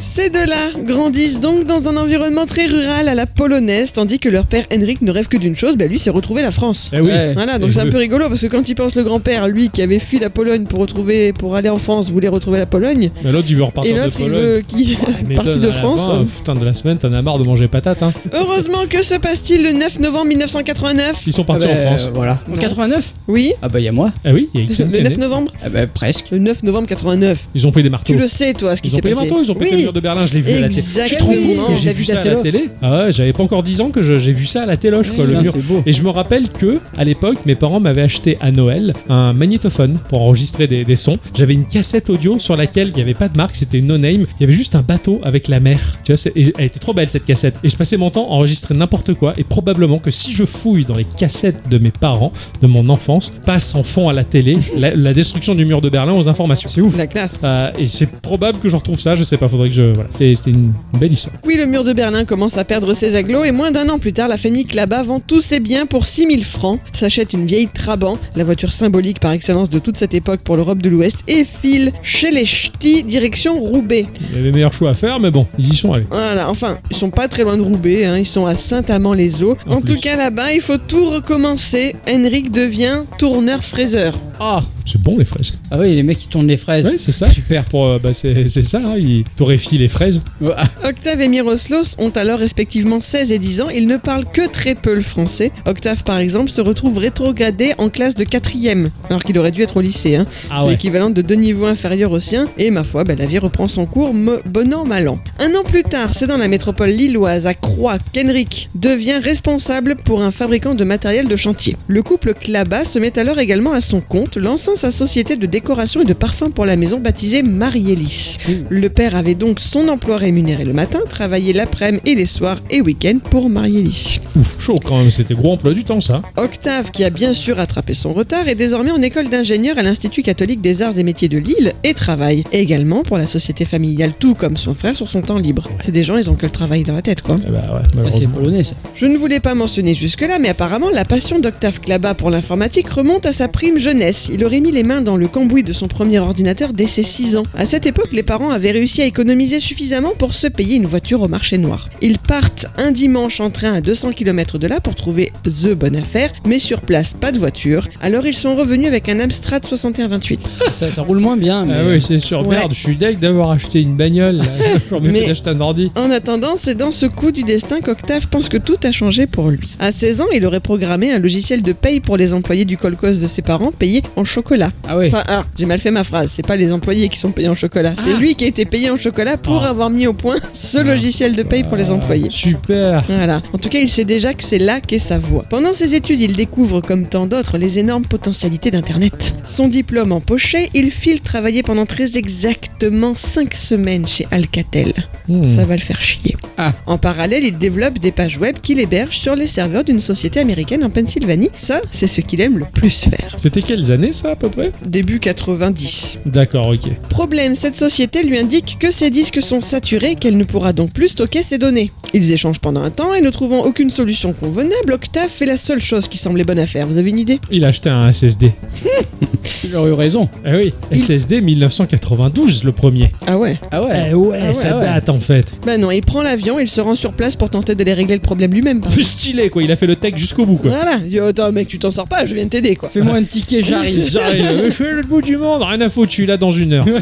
Ces deux-là grandissent donc dans un environnement très rural à la polonaise, tandis que leur père Henrik ne rêve que d'une chose, bah lui c'est retrouver la France. Eh oui. Ouais. Voilà, donc Et c'est un peu rigolo parce que quand il pense le grand-père, lui qui avait fui la Pologne pour retrouver, pour aller en France, voulait retrouver la Pologne, Mais l'autre, il veut et repartir de l'autre il veut qui Mais parti donne de France. fin, euh, putain, de la semaine, t'en as marre de manger patate, hein. Heureusement que se passe-t-il le 9 novembre 1989 Ils sont partis Ah bah, en France. euh, Voilà. En. 89 Oui Ah bah y a moi. Ah oui, il y a Ixon qui Le est 9 né. novembre Ah bah presque. Le 9 novembre 89. Ils ont pris des marteaux. Tu le sais, toi, ce qui Ils ont s'est pris des passé. marteaux, ils ont Oui. le mur de Berlin, je l'ai vu à la télé. Tu te rends Exactement. compte que j'ai T'as vu vu ça à la télé? Ah ouais, j'avais pas encore 10 ans que je- j'ai vu ça à la téloche, quoi, le Putain, mur. c'est beau. Et je me rappelle que à l'époque, mes parents m'avaient acheté à Noël un magnétophone pour enregistrer des, des sons. J'avais une cassette audio sur laquelle il n'y avait pas de marque, c'était no name. Il y avait juste un bateau avec la mer. Tu vois, c'est- et elle était trop belle cette cassette. Et je passais mon temps à enregistrer n'importe quoi. Et probablement que si je fouille dans les cassettes de mes parents, de mon enfance, passe en fond à la télé la, la destruction du mur de Berlin aux informations. C'est ouf. La classe. Euh, et c'est probable que je retrouve ça, je sais pas, faudrait que je. Voilà, C'est- c'était une belle histoire. Oui, le mur de Berlin commence à perdre ses agglos et moins d'un an plus tard, la famille Klaba vend tous ses biens pour 6000 francs, s'achète une vieille Trabant, la voiture symbolique par excellence de toute cette époque pour l'Europe de l'Ouest, et file chez les ch'tis direction Roubaix. Il y avait meilleur choix à faire, mais bon, ils y sont allés. Voilà, enfin, ils sont pas très loin de Roubaix, hein, ils sont à Saint-Amand-les-Eaux. En En, tout cas, là-bas, il faut tout recommencer. Henrik devient tourneur-fraiseur. Ah C'est bon les fraises. Ah oui, les mecs qui tournent les fraises. Ouais, c'est ça. Super. Pour, euh, bah, c'est c'est ça, hein, ils torréfient les fraises. Ouais, ah, Octave et Miroslos ont alors respectivement 16 et 10 ans. Ils ne parlent que très peu le français. Octave, par exemple, se retrouve rétrogradé en classe de 4ème, alors qu'il aurait dû être au lycée. hein. Ah C'est ouais. l'équivalent de deux niveaux inférieurs au sien. Et ma foi, bah, la vie reprend son cours, bon an, mal an. Un an plus tard, c'est dans la métropole lilloise, à Croix, qu'Henrik devient responsable pour un fabricant de matériel de chantier. Le couple Klaba se met alors également à son compte, lançant sa société de décoration et de parfums pour la maison baptisée Marielis. Le père avait donc son emploi rémunéré le matin, travaillait l'après-midi et les soirs et week-ends pour Marielis. Ouf, chaud quand même. C'était gros emploi du temps, ça. Octave, qui a bien sûr rattrapé son retard, est désormais en école d'ingénieur à l'Institut catholique des arts et métiers de Lille et travaille également pour la société familiale, tout comme son frère sur son temps libre. C'est des gens, ils ont que le travail dans la tête, quoi. Eh bah ouais, c'est polonais ça. Je ne voulais pas mentionner jusque-là, mais apparemment la passion d'Octave Klaba pour l'informatique remonte à sa prime jeunesse. Il aurait mis les mains dans le cambouis de son premier ordinateur dès ses 6 ans. À cette époque, les parents avaient réussi à économiser suffisamment pour se payer une voiture au marché noir. Ils partent un dimanche en train à 200 km de là pour trouver The Bonne Affaire, mais sur place, pas de voiture. Alors ils sont revenus avec un Amstrad 6128. ça. ça roule moins bien, mais. Ah oui, c'est sûr. Ouais. Merde, je suis deg d'avoir acheté une bagnole. là. Mais- un ordi. En attendant, c'est dans ce coup du destin qu'Octave pense que tout a changé pour lui. À 16 ans, il aurait programmé un logiciel de paye pour les employés du colcos de ses parents payés en chocolat. Ah ouais. Enfin, ah, j'ai mal fait ma phrase, c'est pas les employés qui sont payés en chocolat, c'est lui qui a été payé en chocolat pour Ah. avoir mis au point ce logiciel de paye pour les employés. Super. Voilà. En tout cas, il sait déjà que c'est là qu'est sa voie. Pendant ses études, il découvre, comme tant d'autres, les énormes potentialités d'Internet. Son diplôme empoché, il file travailler pendant très exactement 5 semaines chez Alcatel. Hmm. Ça va le faire chier. Ah. En parallèle, il développe des pages web qu'il héberge sur les serveurs d'une société américaine en Pennsylvanie. Ça, c'est ce qu'il aime le plus faire. C'était quelles années ça peu près Début 90. D'accord, ok. Problème, cette société lui indique que ses disques sont saturés, qu'elle ne pourra donc plus stocker ses données. Ils échangent pendant un temps et ne trouvant aucune solution convenable, Octave fait la seule chose qui semblait bonne à faire. Vous avez une idée? Il a acheté un SSD. Il aurait eu raison. Ah oui, Il- SSD 1992 le premier. Ah ouais? Ah ouais. Eh ouais, Ah ouais, ça ouais. date en fait. Bah non, il prend l'avion, il se rend sur place pour tenter d'aller régler le problème lui-même. par Peu stylé quoi, il a fait le tech jusqu'au bout quoi. Voilà, il dit attends mec, tu t'en sors pas, je viens de t'aider quoi. Fais-moi un ticket, j'arrive. J'arrive, je suis à l'autre bout du monde, rien à foutre, je suis là dans une heure.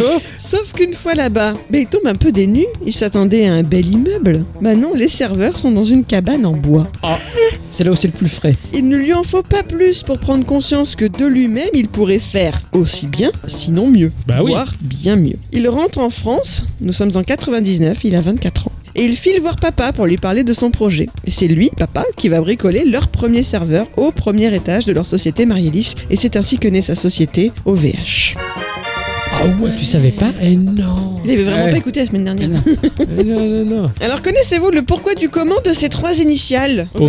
Oh, Sauf qu'une fois là-bas, bah, il tombe un peu dénu, il s'attendait à un bel immeuble. Bah non, les serveurs sont dans une cabane en bois. C'est là où c'est le plus frais. Il ne lui en faut pas plus pour prendre conscience que de lui-même, il pourrait faire aussi bien, sinon mieux. Bah oui. voire bien mieux. Il rentre en France, nous sommes en 99, il a 24 ans. Et il file voir papa pour lui parler de son projet. Et c'est lui, papa, qui va bricoler leur premier serveur au premier étage de leur société Marielis. Et c'est ainsi que naît sa société, OVH. Ah ouais, Tu savais pas Eh non. Il avait vraiment Ouais. pas écouté la semaine dernière. Non. Eh non, non, non. Alors connaissez-vous le pourquoi du comment de ces trois initiales OVH.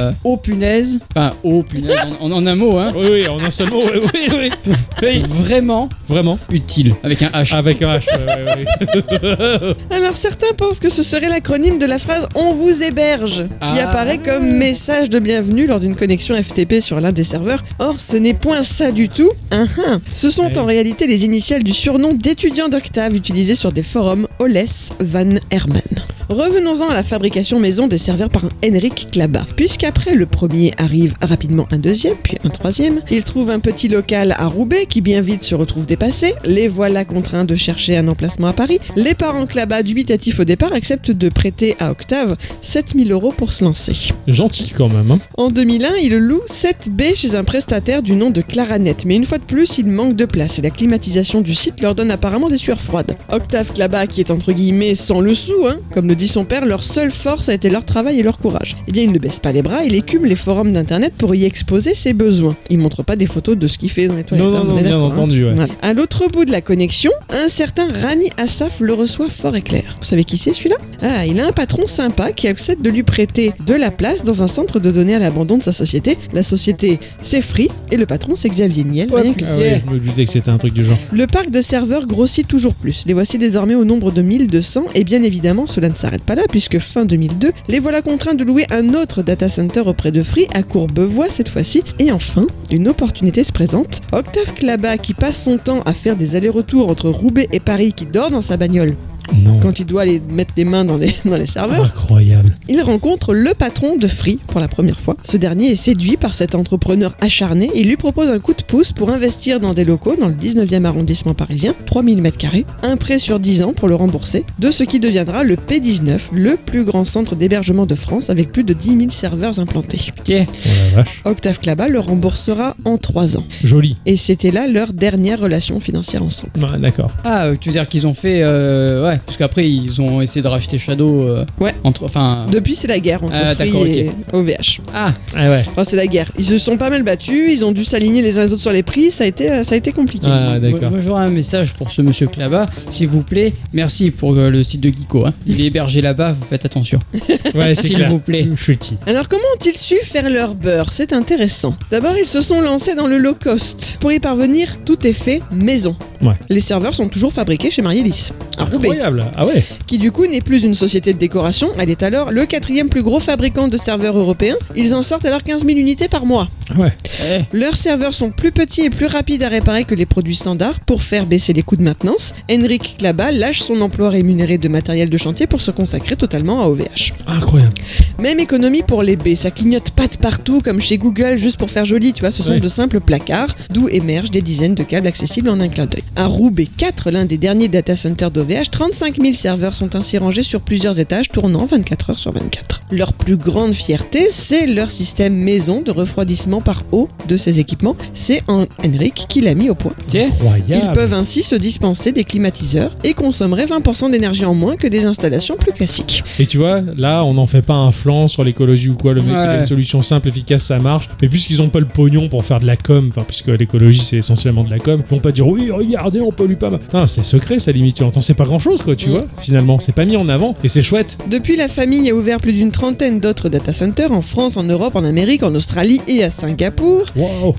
Euh, oh punaise. Enfin, oh punaise, en, en un mot, hein. Oui, oui, en un seul mot, oui, oui, oui. Oui, Vraiment Vraiment utile. Avec un H. Avec un H, ouais, ouais. Alors certains pensent que ce serait l'acronyme de la phrase On vous héberge, qui Ah. apparaît comme message de bienvenue lors d'une connexion FTP sur l'un des serveurs. Or, ce n'est point ça du tout. Hein, hein. Ce sont Ouais. en réalité les initiales du surnom d'étudiant d'Octave utilisé sur des forums Oles Van Herman. Revenons-en à la fabrication maison des serveurs par Henrik Klaba. Puisqu'après le premier arrive rapidement un deuxième, puis un troisième, il trouve un petit local à Roubaix qui bien vite se retrouve dépassé. Les voilà contraints de chercher un emplacement à Paris. Les parents Klaba, dubitatifs au départ, acceptent de prêter à Octave 7000 euros pour se lancer. Gentil quand même. Hein. En 2001, il loue 7B chez un prestataire du nom de Claranet, mais une fois de plus, il manque de place et la climatisation du site leur donne apparemment des sueurs froides. Octave Klaba, qui est entre guillemets sans le sou, hein, comme le dit son père, leur seule force a été leur travail et leur courage. Eh bien, il ne baisse pas les bras, il écume les forums d'internet pour y exposer ses besoins. Il montre pas des photos de ce qu'il fait dans les toilettes. Non, non, hein, on non, est bien hein. entendu, ouais. Voilà. À l'autre bout de la connexion, un certain Rani Assaf le reçoit fort et clair. Vous savez qui c'est celui-là? Ah, il a un patron sympa qui accepte de lui prêter de la place dans un centre de données à l'abandon de sa société. La société, c'est Free et le patron, c'est Xavier Niel. Ah ouais, je me doutais que c'était un truc du genre. Le parc de serveurs grossit toujours plus. Les voici désormais au nombre de 1200 et bien évidemment cela ne s'arrête pas là puisque fin 2002, les voilà contraints de louer un autre data center auprès de Free à Courbevoie cette fois-ci. Et enfin, une opportunité se présente. Octave Klaba qui passe son temps à faire des allers-retours entre Roubaix et Paris qui dort dans sa bagnole Non. quand il doit aller mettre les mains dans les, dans les serveurs. Incroyable. Il rencontre le patron de Free pour la première fois. Ce dernier est séduit par cet entrepreneur acharné et lui propose un coup de pouce pour investir dans des locaux dans le 19e arrondissement parisien, 3000 m2, un prêt sur 10 ans pour le rembourser, de ce qui deviendra le P19, le plus grand centre d'hébergement de France avec plus de 10 000 serveurs implantés. Ok. Oh la vache. Octave Klaba le remboursera en 3 ans. Joli. Et c'était là leur dernière relation financière ensemble. Ouais, D'accord. Ah, euh, tu veux dire qu'ils ont fait. euh, ouais, parce qu'après, ils ont essayé de racheter Shadow. euh, Ouais. Entre, enfin. Depuis, c'est la guerre entre Ah, Free d'accord, et OVH. Ah, Ah ouais. Enfin, c'est la guerre. Ils se sont pas mal battus, ils ont dû s'aligner les uns les autres sur les prix, ça a été, euh, ça a été compliqué. Ah d'accord. moi j'aurais un message pour ce monsieur Klaba. S'il vous plaît, merci pour euh, le site de Geeko. hein. Il est hébergé là-bas, vous faites attention. Ouais, c'est S'il clair. vous plaît. Chutis. Alors comment ont-ils su faire leur beurre? C'est intéressant. D'abord, ils se sont lancés dans le low cost. Pour y parvenir, tout est fait maison. Ouais. Les serveurs sont toujours fabriqués chez Marielis, à Roubaix, Incroyable. Ah ouais. qui du coup n'est plus une société de décoration, elle est alors le quatrième plus gros fabricant de serveurs européens. Ils en sortent alors 15 000 unités par mois. Ouais. Eh, Leurs serveurs sont plus petits et plus rapides à réparer que les produits standards pour faire baisser les coûts de maintenance. Henrik Klaba lâche son emploi rémunéré de matériel de chantier pour se consacrer totalement à OVH. Incroyable. Même économie pour les baies, ça clignote pas de partout comme chez Google juste pour faire joli, tu vois, ce sont Ouais. de simples placards d'où émergent des dizaines de câbles accessibles en un clin d'œil. À Roubaix 4, l'un des derniers data centers d'OVH, 35 000 serveurs sont ainsi rangés sur plusieurs étages tournant 24 heures sur 24. Leur plus grande fierté, c'est leur système maison de refroidissement par eau de ces équipements. C'est en Henrik qui l'a mis au point. Ils peuvent ainsi se dispenser des climatiseurs et consommeraient 20% d'énergie en moins que des installations plus classiques. Et tu vois, là, on n'en fait pas un flanc sur l'écologie ou quoi. Le mec, il a une solution simple, efficace, ça marche. Mais puisqu'ils ont pas le pognon pour faire de la com, enfin, puisque l'écologie c'est essentiellement de la com, ils vont pas dire oui, regardez, on pollue pas. Putain, c'est secret, ça limite. Tu entends, c'est pas grand chose, quoi, tu Mm. vois, finalement. C'est pas mis en avant et c'est chouette. Depuis, la famille a ouvert plus d'une trentaine d'autres data centers en France, en Europe, en Amérique, en Australie et à Singapour.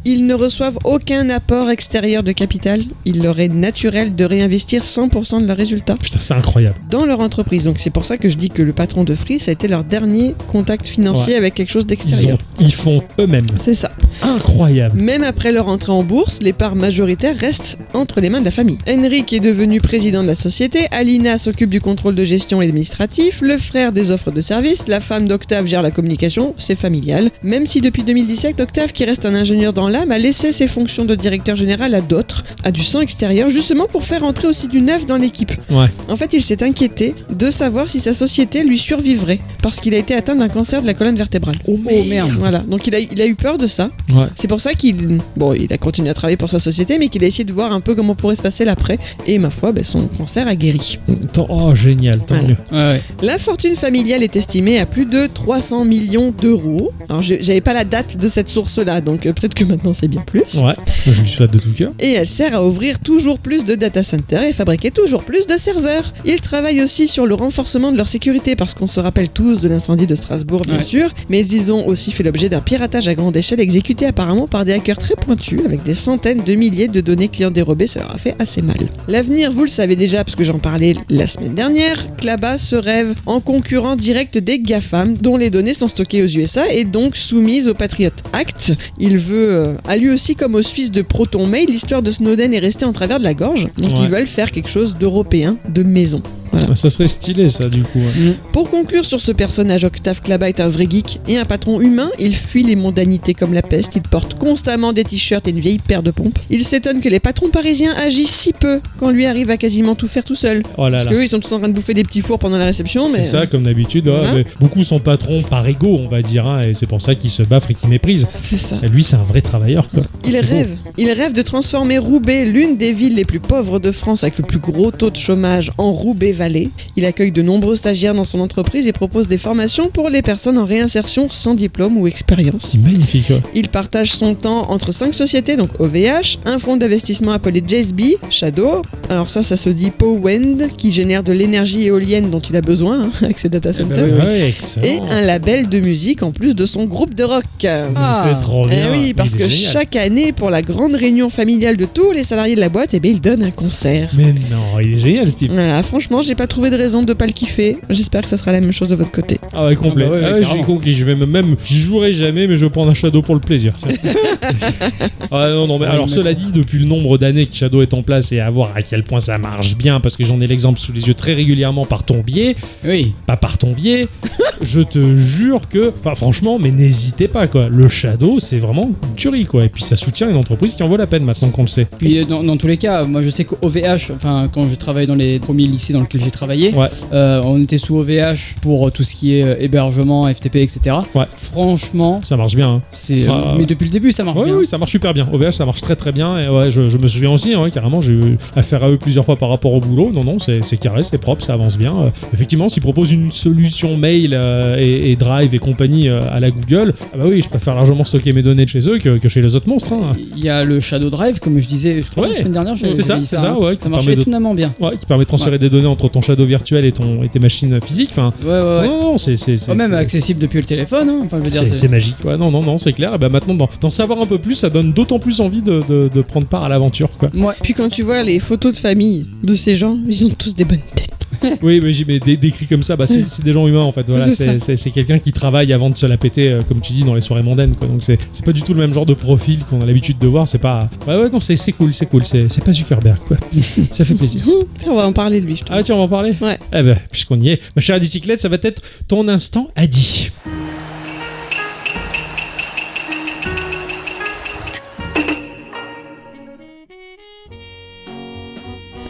Ils ne reçoivent aucun apport extérieur de capital. Il leur est naturel de réinvestir 100% de leurs résultats Putain, c'est incroyable. dans leur entreprise. Donc c'est pour ça que je dis que le patron de Free, ça a été leur dernier contact financier Ouais. avec quelque chose d'extérieur. ils font eux-mêmes. C'est ça. Incroyable. Même après leur entrée en bourse, les parts majoritaires restent entre les mains de la famille. Henrik est devenu président de la société, Alina s'occupe du contrôle de gestion et administratif, le frère des offres de services, la femme d'Octave gère la communication, c'est familial. Même si depuis 2017, Octave, qui reste un ingénieur dans l'âme, a laissé ses fonctions de directeur général à d'autres, à du sang extérieur, justement pour faire entrer aussi du neuf dans l'équipe. Ouais. En fait, il s'est inquiété de savoir si sa société lui survivrait, parce qu'il a été atteint d'un cancer de la colonne vertébrale. Oh merde. Voilà, donc il a, il a eu peur de ça. Ouais. C'est pour ça qu'il bon, il a continué à travailler pour sa société, mais qu'il a essayé de voir un peu comment pourrait se passer l'après. Et ma foi, ben, son cancer a guéri. Oh, génial, tant Voilà. mieux. Ouais, ouais. La fortune familiale est estimée à plus de 300 millions d'euros. Alors, je- j'avais pas la date de cette source-là, donc euh, peut-être que maintenant c'est bien plus. Ouais, je lui souhaite de tout cœur. Et elle sert à ouvrir toujours plus de data centers et fabriquer toujours plus de serveurs. Ils travaillent aussi sur le renforcement de leur sécurité parce qu'on se rappelle tous de l'incendie de Strasbourg bien Ouais. sûr, mais ils ont aussi fait l'objet d'un piratage à grande échelle exécuté apparemment par des hackers très pointus avec des centaines de milliers de données clients dérobées, ça leur a fait assez mal. L'avenir, vous le savez déjà parce que j'en parlais la semaine dernière, Klaba se rêve en concurrent direct des Dont les données sont stockées aux USA et donc soumises au Patriot Act. Il veut, euh, à lui aussi comme aux Suisses de Proton Mail, l'histoire de Snowden est restée en travers de la gorge, donc Ouais. ils veulent faire quelque chose d'européen, de maison. Ça serait stylé, ça, du coup. ouais. Pour conclure sur ce personnage, Octave Klaba est un vrai geek et un patron humain. Il fuit les mondanités comme la peste. Il porte constamment des t-shirts et une vieille paire de pompes. Il s'étonne que les patrons parisiens agissent si peu quand lui arrive à quasiment tout faire tout seul. Oh là Parce là. qu'eux, ils sont tous en train de bouffer des petits fours pendant la réception. mais C'est ça, comme d'habitude. ouais, Voilà. mais beaucoup sont patrons par ego, on va dire, hein, et c'est pour ça qu'ils se baffrent et qu'ils méprisent. C'est ça. Et lui, c'est un vrai travailleur, quoi. Il beau. rêve. Il rêve de transformer Roubaix, l'une des villes les plus pauvres de France avec le plus gros taux de chômage, en Il accueille de nombreux stagiaires dans son entreprise et propose des formations pour les personnes en réinsertion sans diplôme ou expérience. C'est magnifique, ouais. Il partage son temps entre cinq sociétés, donc OVH, un fonds d'investissement appelé JSB, Shadow, alors ça, ça se dit Powend, qui génère de l'énergie éolienne dont il a besoin hein, avec ses data centers, oui, oui. Ouais, excellent. et un label de musique en plus de son groupe de rock. Ah. C'est trop Eh bien. oui, parce que génial. chaque année, pour la grande réunion familiale de tous les salariés de la boîte, eh bien, il donne un concert. Mais non, il est génial, ce type. Voilà, franchement, j'ai pas trouvé de raison de pas le kiffer. J'espère que ça sera la même chose de votre côté. Ah ouais, complet. Ah bah ouais, Ah ouais, je suis carrément. conquis. Je vais me- même, j'y jouerai jamais, mais je vais prendre un Shadow pour le plaisir. ah non, non, mais alors cela dit, depuis le nombre d'années que Shadow est en place et à voir à quel point ça marche bien, parce que j'en ai l'exemple sous les yeux très régulièrement par ton biais, Oui. pas par ton biais, je te jure que, enfin franchement, mais n'hésitez pas quoi. Le Shadow, c'est vraiment une tuerie quoi. Et puis ça soutient une entreprise qui en vaut la peine maintenant qu'on le sait. Puis euh, dans, dans tous les cas, moi je sais qu'au OVH, enfin quand je travaillais dans les premiers lycées dans lesquels j'ai travaillé, Ouais. euh, on était sous OVH pour euh, tout ce qui est euh, hébergement, FTP, etc. Ouais. Franchement, Ça marche bien. hein. c'est. mais depuis le début, ça marche bien. oui, ça marche super bien. OVH, ça marche très très bien. Et ouais, je, je me souviens aussi, hein, carrément, j'ai eu affaire à eux plusieurs fois par rapport au boulot. Non, non, c'est c'est carré, c'est propre, ça avance bien. Effectivement, s'ils proposent une solution mail et, et Drive et compagnie à la Google, ah bah oui, je préfère largement stocker mes données de chez eux que, que chez les autres monstres. hein. Il y a le Shadow Drive, comme je disais, je crois la semaine dernière, j'avais C'est ça, ça, hein. ouais, ça marche étonnamment bien. Ouais, qui permet de transférer des données entre ton Shadow virtuel et, ton, et tes machines physiques. Enfin, Ouais, ouais, ouais. non, non, c'est c'est- c'est- Oh, même c'est- accessible depuis le téléphone. hein. Enfin, je veux dire, c'est- c'est- c'est magique. Ouais, non, non, non, c'est clair. Et bah maintenant, d'en d'en savoir un peu plus, ça donne d'autant plus envie de, de- de prendre part à l'aventure. quoi. Ouais. Puis quand tu vois les photos de famille de ces gens, ils ont tous des bonnes têtes. Oui, mais j'ai mais dé- décrit comme ça, bah, c'est des gens humains en fait. Voilà, C'est quelqu'un qui travaille avant de se la péter, euh, comme tu dis, dans les soirées mondaines. Quoi. Donc c'est pas du tout le même genre de profil qu'on a l'habitude de voir. C'est pas. Ouais, ouais, non, c'est cool, c'est cool. C'est pas Zuckerberg, quoi. ça fait plaisir. On va en parler de lui, je. Ah, tu on va en parler Ouais. Eh ben, puisqu'on y est, ma chère bicyclette, ça va être ton instant Adi.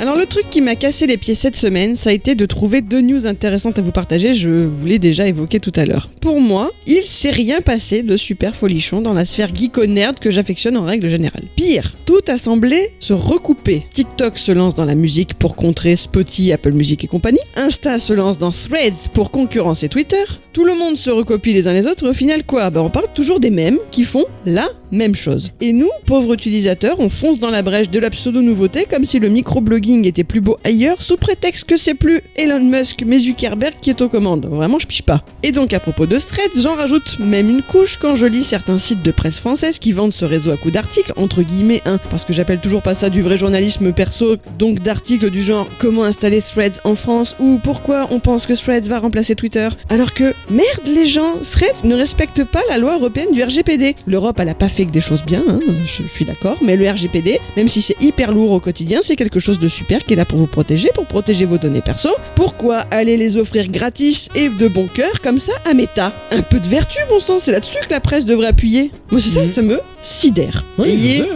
Alors le truc qui m'a cassé les pieds cette semaine, ça a été de trouver deux news intéressantes à vous partager, je vous l'ai déjà évoqué tout à l'heure. Pour moi, il s'est rien passé de super folichon dans la sphère geeko-nerd que j'affectionne en règle générale. Pire, tout a semblé se recouper. TikTok se lance dans la musique pour contrer Spotify, Apple Music et compagnie. Insta se lance dans Threads pour concurrencer Twitter. Tout le monde se recopie les uns les autres et au final quoi? Bah on parle toujours des mêmes qui font la même chose. Et nous, pauvres utilisateurs, on fonce dans la brèche de la pseudo-nouveauté comme si le microblogging était plus beau ailleurs sous prétexte que c'est plus Elon Musk mais Zuckerberg qui est aux commandes. Vraiment, je piche pas. Et donc à propos de Threads, j'en rajoute même une couche quand je lis certains sites de presse française qui vendent ce réseau à coups d'articles, entre guillemets, hein, parce que j'appelle toujours pas ça du vrai journalisme perso, donc d'articles du genre comment installer Threads en France? ou pourquoi on pense que Threads va remplacer Twitter? Alors que, merde les gens, Threads ne respecte pas la loi européenne du RGPD. L'Europe, elle a pas fait que des choses bien, hein, je suis d'accord, mais le RGPD, même si c'est hyper lourd au quotidien, c'est quelque chose de super qui est là pour vous protéger, pour protéger vos données perso. Pourquoi aller les offrir gratis et de bon cœur comme ça à Meta? Un peu de vertu, bon sang, c'est là-dessus que la presse devrait appuyer. Moi, c'est ça, Mhm. ça me sidère. Oui, Ayez ouais.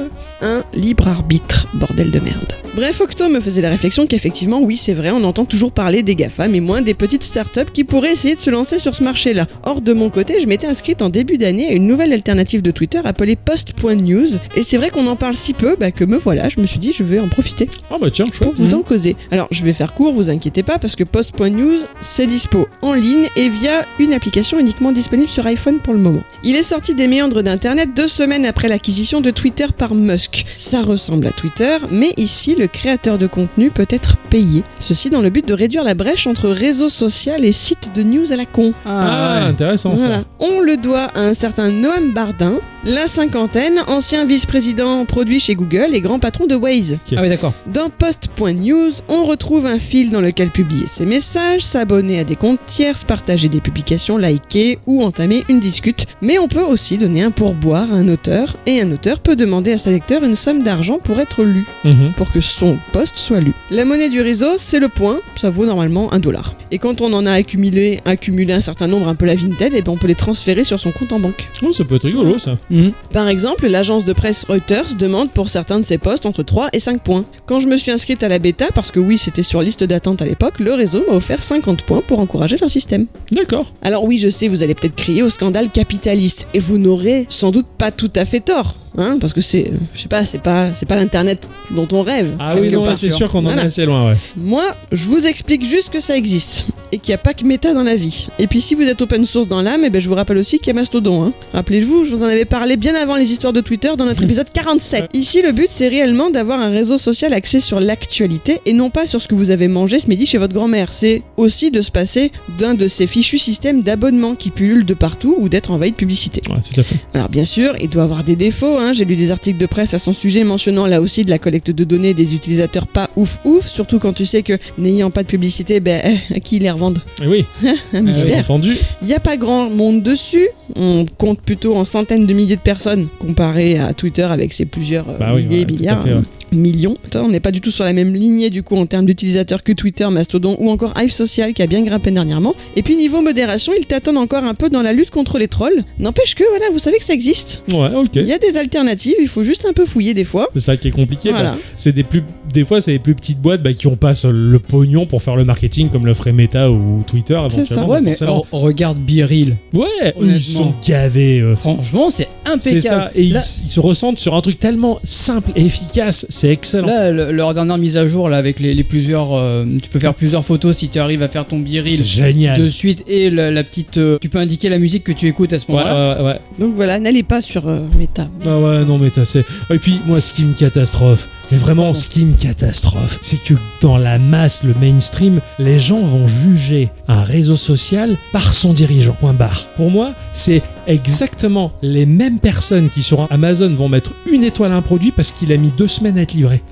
Un libre arbitre, bordel de merde. Bref, Octo me faisait la réflexion qu'effectivement, oui, c'est vrai, on entend toujours parler des GAFA, mais moins des petites startups qui pourraient essayer de se lancer sur ce marché-là. Or, de mon côté, je m'étais inscrite en début d'année à une nouvelle alternative de Twitter appelée Post.news, et c'est vrai qu'on en parle si peu bah, que me voilà, je me suis dit, je vais en profiter Ah bah tiens, pour vous en causer. Alors, je vais faire court, vous inquiétez pas, parce que Post.news, c'est dispo en ligne et via une application uniquement disponible sur iPhone pour le moment. Il est sorti des méandres d'Internet deux semaines après l'acquisition de Twitter par Musk. Ça ressemble à Twitter, mais ici, le créateur de contenu peut être payé. Ceci dans le but de réduire la brèche entre réseau social et site de news à la con. Ah, intéressant Voilà. ça. On le doit à un certain Noam Bardin, La cinquantaine, ancien vice-président produit chez Google et grand patron de Waze. Ah oui, d'accord. Dans Post.news, on retrouve un fil dans lequel publier ses messages, s'abonner à des comptes tierces, partager des publications, liker ou entamer une discute. Mais on peut aussi donner un pourboire à un auteur, et un auteur peut demander à sa lecteur une somme d'argent pour être lu, Mhm. pour que son post soit lu. La monnaie du réseau, c'est le point, ça vaut normalement un dollar. Et quand on en a accumulé, accumulé un certain nombre, un peu la Vinted, et ben on peut les transférer sur son compte en banque. Oh, ça peut être rigolo ça. Mhm. Par exemple, l'agence de presse Reuters demande pour certains de ses postes entre 3 et 5 points. Quand je me suis inscrite à la bêta, parce que oui, c'était sur liste d'attente à l'époque, le réseau m'a offert 50 points pour encourager leur système. D'accord. Alors oui, je sais, vous allez peut-être crier au scandale capitaliste, et vous n'aurez sans doute pas tout à fait tort. Hein, parce que c'est, je sais pas, c'est pas, c'est pas l'internet dont on rêve. Ah oui, non, c'est sûr qu'on en Voilà. est assez loin, ouais. Moi, je vous explique juste que ça existe et qu'il n'y a pas que méta dans la vie. Et puis si vous êtes open source dans l'âme, eh ben, je vous rappelle aussi qu'il y a Mastodon. hein. Rappelez-vous, je vous en avais parlé bien avant les histoires de Twitter dans notre épisode 47. Ici, le but, c'est réellement d'avoir un réseau social axé sur l'actualité et non pas sur ce que vous avez mangé ce midi chez votre grand-mère. C'est aussi de se passer d'un de ces fichus systèmes d'abonnement qui pullulent de partout ou d'être envahi de publicité. Ouais, tout à fait. Alors bien sûr, il doit avoir des défauts. hein. J'ai lu des articles de presse à son sujet mentionnant là aussi de la collecte de données des utilisateurs pas ouf ouf, surtout quand tu sais que n'ayant pas de publicité, ben eh, à qui les revendent? Eh oui, Un bien mystère. entendu. Il n'y a pas grand monde dessus. On compte plutôt en centaines de milliers de personnes comparé à Twitter avec ses plusieurs euh, Bah oui, milliers, ouais, milliards, fait, ouais. Millions. On n'est pas du tout sur la même lignée du coup en termes d'utilisateurs que Twitter, Mastodon ou encore Hive Social qui a bien grimpé dernièrement. Et puis niveau modération, ils tâtonnent encore un peu dans la lutte contre les trolls. N'empêche que voilà, vous savez que ça existe. Ouais, ok. Il y a des alternatives, il faut juste un peu fouiller des fois. C'est ça qui est compliqué. Voilà. bah, c'est des plus, des fois, c'est les plus petites boîtes bah, qui ont pas le pognon pour faire le marketing comme le ferait Meta ou Twitter. C'est éventuellement, ça. Ouais, mais on- regarde Biril. Ouais, ils sont gavés. euh. Franchement, c'est impeccable. C'est ça, et ils, ils se ressentent sur un truc tellement simple et efficace, c'est excellent. Là, le- leur dernière mise à jour, là, avec les, les plusieurs. euh, tu peux faire plusieurs photos si tu arrives à faire ton c'est biril génial. de suite et la, la petite. euh, tu peux indiquer la musique que tu écoutes à ce Ouais, moment-là. ouais, ouais. Donc voilà, n'allez pas sur euh, Meta. Ah ouais, non, mais t'as c'est. Et puis, moi, ce qui me catastrophe, mais vraiment, ce qui me catastrophe, c'est que dans la masse, le mainstream, les gens vont juger un réseau social par son dirigeant. Point barre. Pour moi, c'est exactement les mêmes personnes qui sur Amazon vont mettre une étoile à un produit parce qu'il a mis deux semaines à être livré.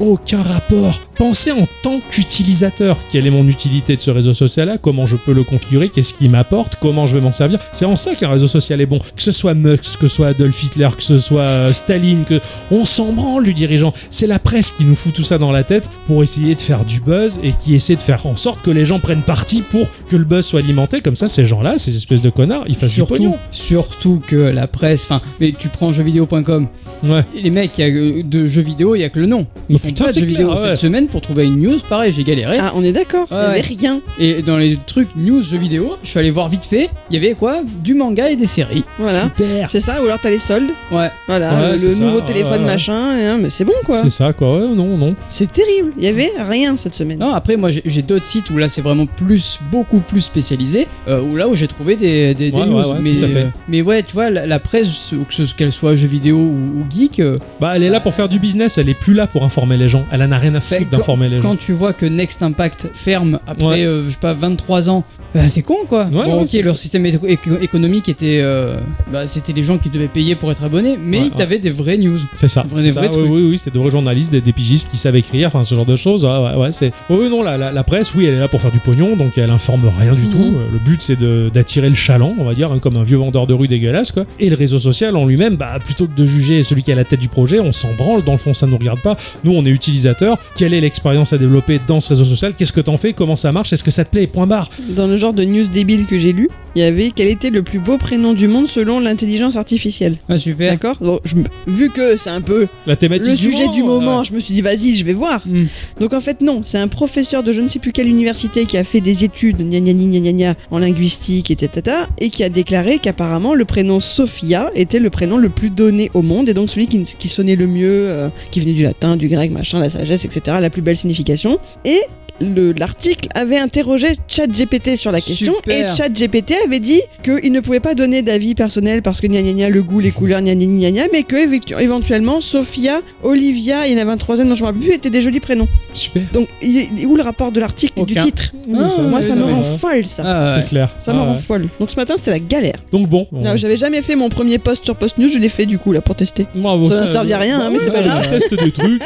Aucun rapport. Pensez en tant qu'utilisateur. Quelle est mon utilité de ce réseau social-là? Comment je peux le configurer? Qu'est-ce qu'il m'apporte? Comment je vais m'en servir? C'est en ça qu'un réseau social est bon. Que ce soit Mux, que ce soit Adolf Hitler, que ce soit euh, Staline, que on s'en branle du dirigeant. C'est la presse qui nous fout tout ça dans la tête pour essayer de faire du buzz et qui essaie de faire en sorte que les gens prennent parti pour que le buzz soit alimenté. Comme ça, ces gens-là, ces espèces de connards, ils fassent du Surtout, pognon. surtout que la presse, enfin, mais tu prends jeuxvideo.com, Ouais. les mecs, il y a, euh, de jeux vidéo, il y a que le nom. Ils Mais font putain, pas de c'est jeux clair, vidéo. ouais. Cette semaine, pour trouver une news, pareil, j'ai galéré. Ah, on est d'accord, il Ouais, n'y avait rien. Et dans les trucs news jeux vidéo, je suis allé voir vite fait, il y avait quoi? Du manga et des séries. Voilà. Super. C'est ça, ou alors t'as les soldes, Ouais. voilà, Ouais, le, c'est le ça, nouveau ouais, téléphone ouais. machin, et, hein, mais c'est bon quoi. C'est ça, quoi. Ouais, non, non. C'est terrible, il y avait rien cette semaine. Non, après, moi, j'ai j'ai d'autres sites où là, c'est vraiment plus, beaucoup plus spécialisé, euh, où là où j'ai trouvé des, des, des Ouais, news. ouais, ouais, mais, tout à fait. mais ouais, tu vois, la, la presse, que ce- qu'elle soit jeux vidéo ou, ou geek, euh, Bah, elle est là pour faire du business, elle est plus là pour informer les gens. Elle en a rien à foutre Fait, d'informer les gens. quand tu vois que Next Impact ferme après, Ouais. euh, je sais pas, 23 ans, bah, c'est con quoi. Ouais, bon, ouais, ok, leur système éco- éco- économique était. euh, bah, c'était les gens qui devaient payer pour être abonnés, mais Ouais, ils t'avaient des vraies news. C'est ça. Des ça. Oui, oui, oui, c'était de vrais journalistes, des, des pigistes qui savent écrire, enfin ce genre de choses. Ouais, ouais, ouais, c'est. Oui, oui, non, la, la, la presse, oui, elle est là pour faire du pognon, donc elle informe rien du Mhm. tout. Euh, Le but, c'est d'attirer le chaland, on va dire, hein, comme un vieux vendeur de rue dégueulasse, quoi. Et le réseau social en lui-même, bah, plutôt que de juger celui qui est à la tête du projet, on s'en branle. Dans le fond, ça nous regarde pas. Nous, on est utilisateurs. Quelle est l'expérience à développer dans ce réseau social? Qu'est-ce que t'en fais? Comment ça marche? Est-ce que ça te plaît? Point barre. Dans le genre de news débile que j'ai lu, il y avait quel était le plus beau prénom du monde selon l'intelligence artificielle. Ah, super. D'accord? Donc, je me- Vu que c'est un peu La thématique le sujet du moment, ouais. je me suis dit vas-y, je vais voir. Hmm. Donc en fait non, c'est un professeur de je ne sais plus quelle université qui a fait des études gna gna gna gna gna gna, en linguistique et tata et qui a déclaré qu'apparemment le prénom Sophia était le prénom le plus donné au monde et donc celui qui, qui sonnait le mieux, euh, qui venait du latin, du grec, machin, la sagesse, etc. La plus belle signification. Et l'article avait interrogé ChatGPT sur la question Super. et ChatGPT avait dit qu'il ne pouvait pas donner d'avis personnel parce que gna gna gna, le goût, les couleurs, gna gna gna gna, mais que éventu- éventuellement Sophia, Olivia, il y en avait un troisième dont je ne me rappelle plus, étaient des jolis prénoms. Super. Donc, il est où le rapport de l'article et du titre ça, Moi, ça me rend ouais. folle, ça. Ah, ouais. C'est clair. Ça me Ah, rend ouais. folle. Donc ce matin, c'était la galère. Donc bon. J'avais jamais fait mon premier post sur Post News, je l'ai fait du coup là pour tester. Bravo, Ça ne servait à rien, hein, mais c'est pas grave. Tu testes des trucs.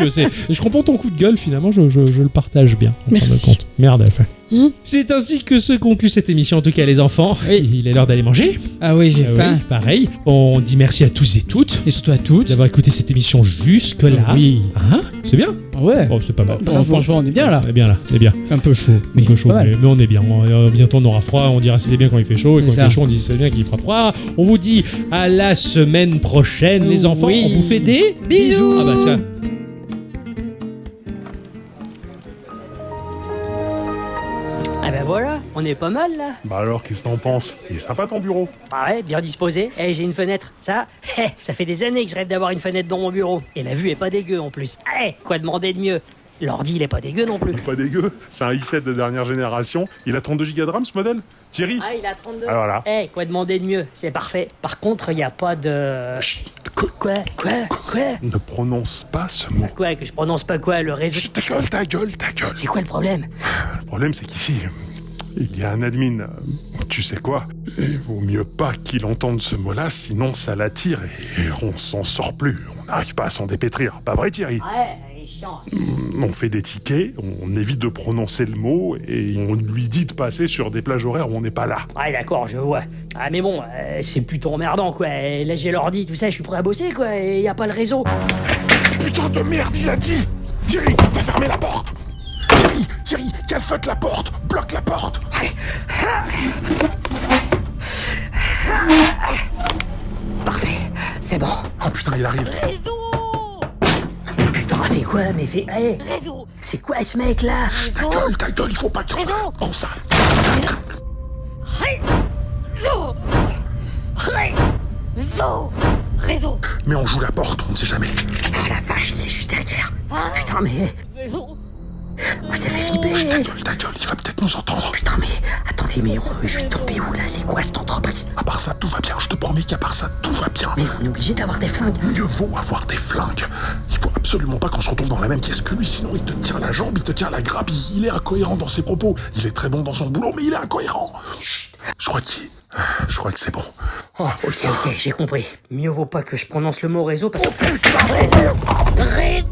Je comprends ton coup de gueule, finalement, je, je- je le partage bien. de Merci. compte. Merde, enfin. Hmm. C'est ainsi que se conclut cette émission, en tout cas, les enfants. Oui. Il est l'heure d'aller manger. Ah oui, j'ai Ah faim. oui, pareil. On dit merci à tous et toutes Et surtout à toutes. d'avoir écouté cette émission jusque-là. Oui. Hein C'est bien Ouais. Oh, c'est pas mal. Bon, franchement, on est bien là. On est bien là, on est bien. Un peu chaud. Un Mais peu chaud, mais, mais on est bien. On- euh, bientôt on aura froid, on dira c'est bien quand il fait chaud, et quand il fait chaud, on dit c'est bien qu'il fera froid. On vous dit à la semaine prochaine, les enfants. Oui. On vous fait des Bisous. Ah bah ça. Ah ben voilà, on est pas mal là. Bah alors, qu'est-ce que t'en penses? Il est sympa ton bureau Ah ouais, bien disposé. Eh, j'ai une fenêtre. Ça, eh, ça fait des années que je rêve d'avoir une fenêtre dans mon bureau. Et la vue est pas dégueu en plus. Eh, quoi demander de mieux? L'ordi, il est pas dégueu non plus. Pas dégueu, c'est un i7 de dernière génération. Il a 32 Go de RAM ce modèle Thierry? Ah, il a 32. Ah, voilà. Eh, quoi demander de mieux? C'est parfait. Par contre, il y a pas de... Chut, Quoi Quoi Quoi Ne prononce pas ce mot. Quoi Que je prononce pas quoi Le réseau... Chut, ta gueule, ta gueule, ta gueule. C'est quoi le problème? Le problème, c'est qu'ici, il y a un admin. Tu sais quoi? Il vaut mieux pas qu'il entende ce mot-là, sinon ça l'attire et on s'en sort plus. On n'arrive pas à s'en dépétrir. Pas vrai, Thierry? Ouais. On fait des tickets, on évite de prononcer le mot et on lui dit de passer sur des plages horaires où on n'est pas là. Ouais, d'accord, je vois. Ah, mais bon, euh, c'est plutôt emmerdant, quoi. Là, j'ai l'ordi, tout ça, je suis prêt à bosser, quoi. Et y a pas le réseau. Putain de merde, il a dit Thierry, va fermer la porte Thierry, Thierry, calfeute la porte Bloque la porte Parfait, c'est bon. Oh putain, il arrive Putain, c'est quoi Mais c'est. Hey, c'est quoi ce mec là Ta gueule, ta gueule, il faut pas que... Prends ça Réseau Réseau Réseau Mais on joue la porte, on ne sait jamais. Ah la vache, c'est juste derrière. Putain, mais. Réseau Oh, ça fait flipper Ta gueule, ta gueule, il va peut-être nous entendre. Putain, mais. Attendez, mais on- je suis tombé où là? C'est quoi cette entreprise? À part ça, tout va bien, je te promets qu'à part ça, tout va bien. Mais on est obligé d'avoir des flingues. Mieux vaut avoir des flingues. Il faut absolument pas qu'on se retrouve dans la même pièce que lui, sinon il te tient la jambe, il te tient la grappe, il il est incohérent dans ses propos. Il est très bon dans son boulot, mais il est incohérent. Chut, je crois qu'il... Je crois que c'est bon. Oh, Ok, putain. ok, j'ai compris. Mieux vaut pas que je prononce le mot réseau parce que. Putain, Réseau.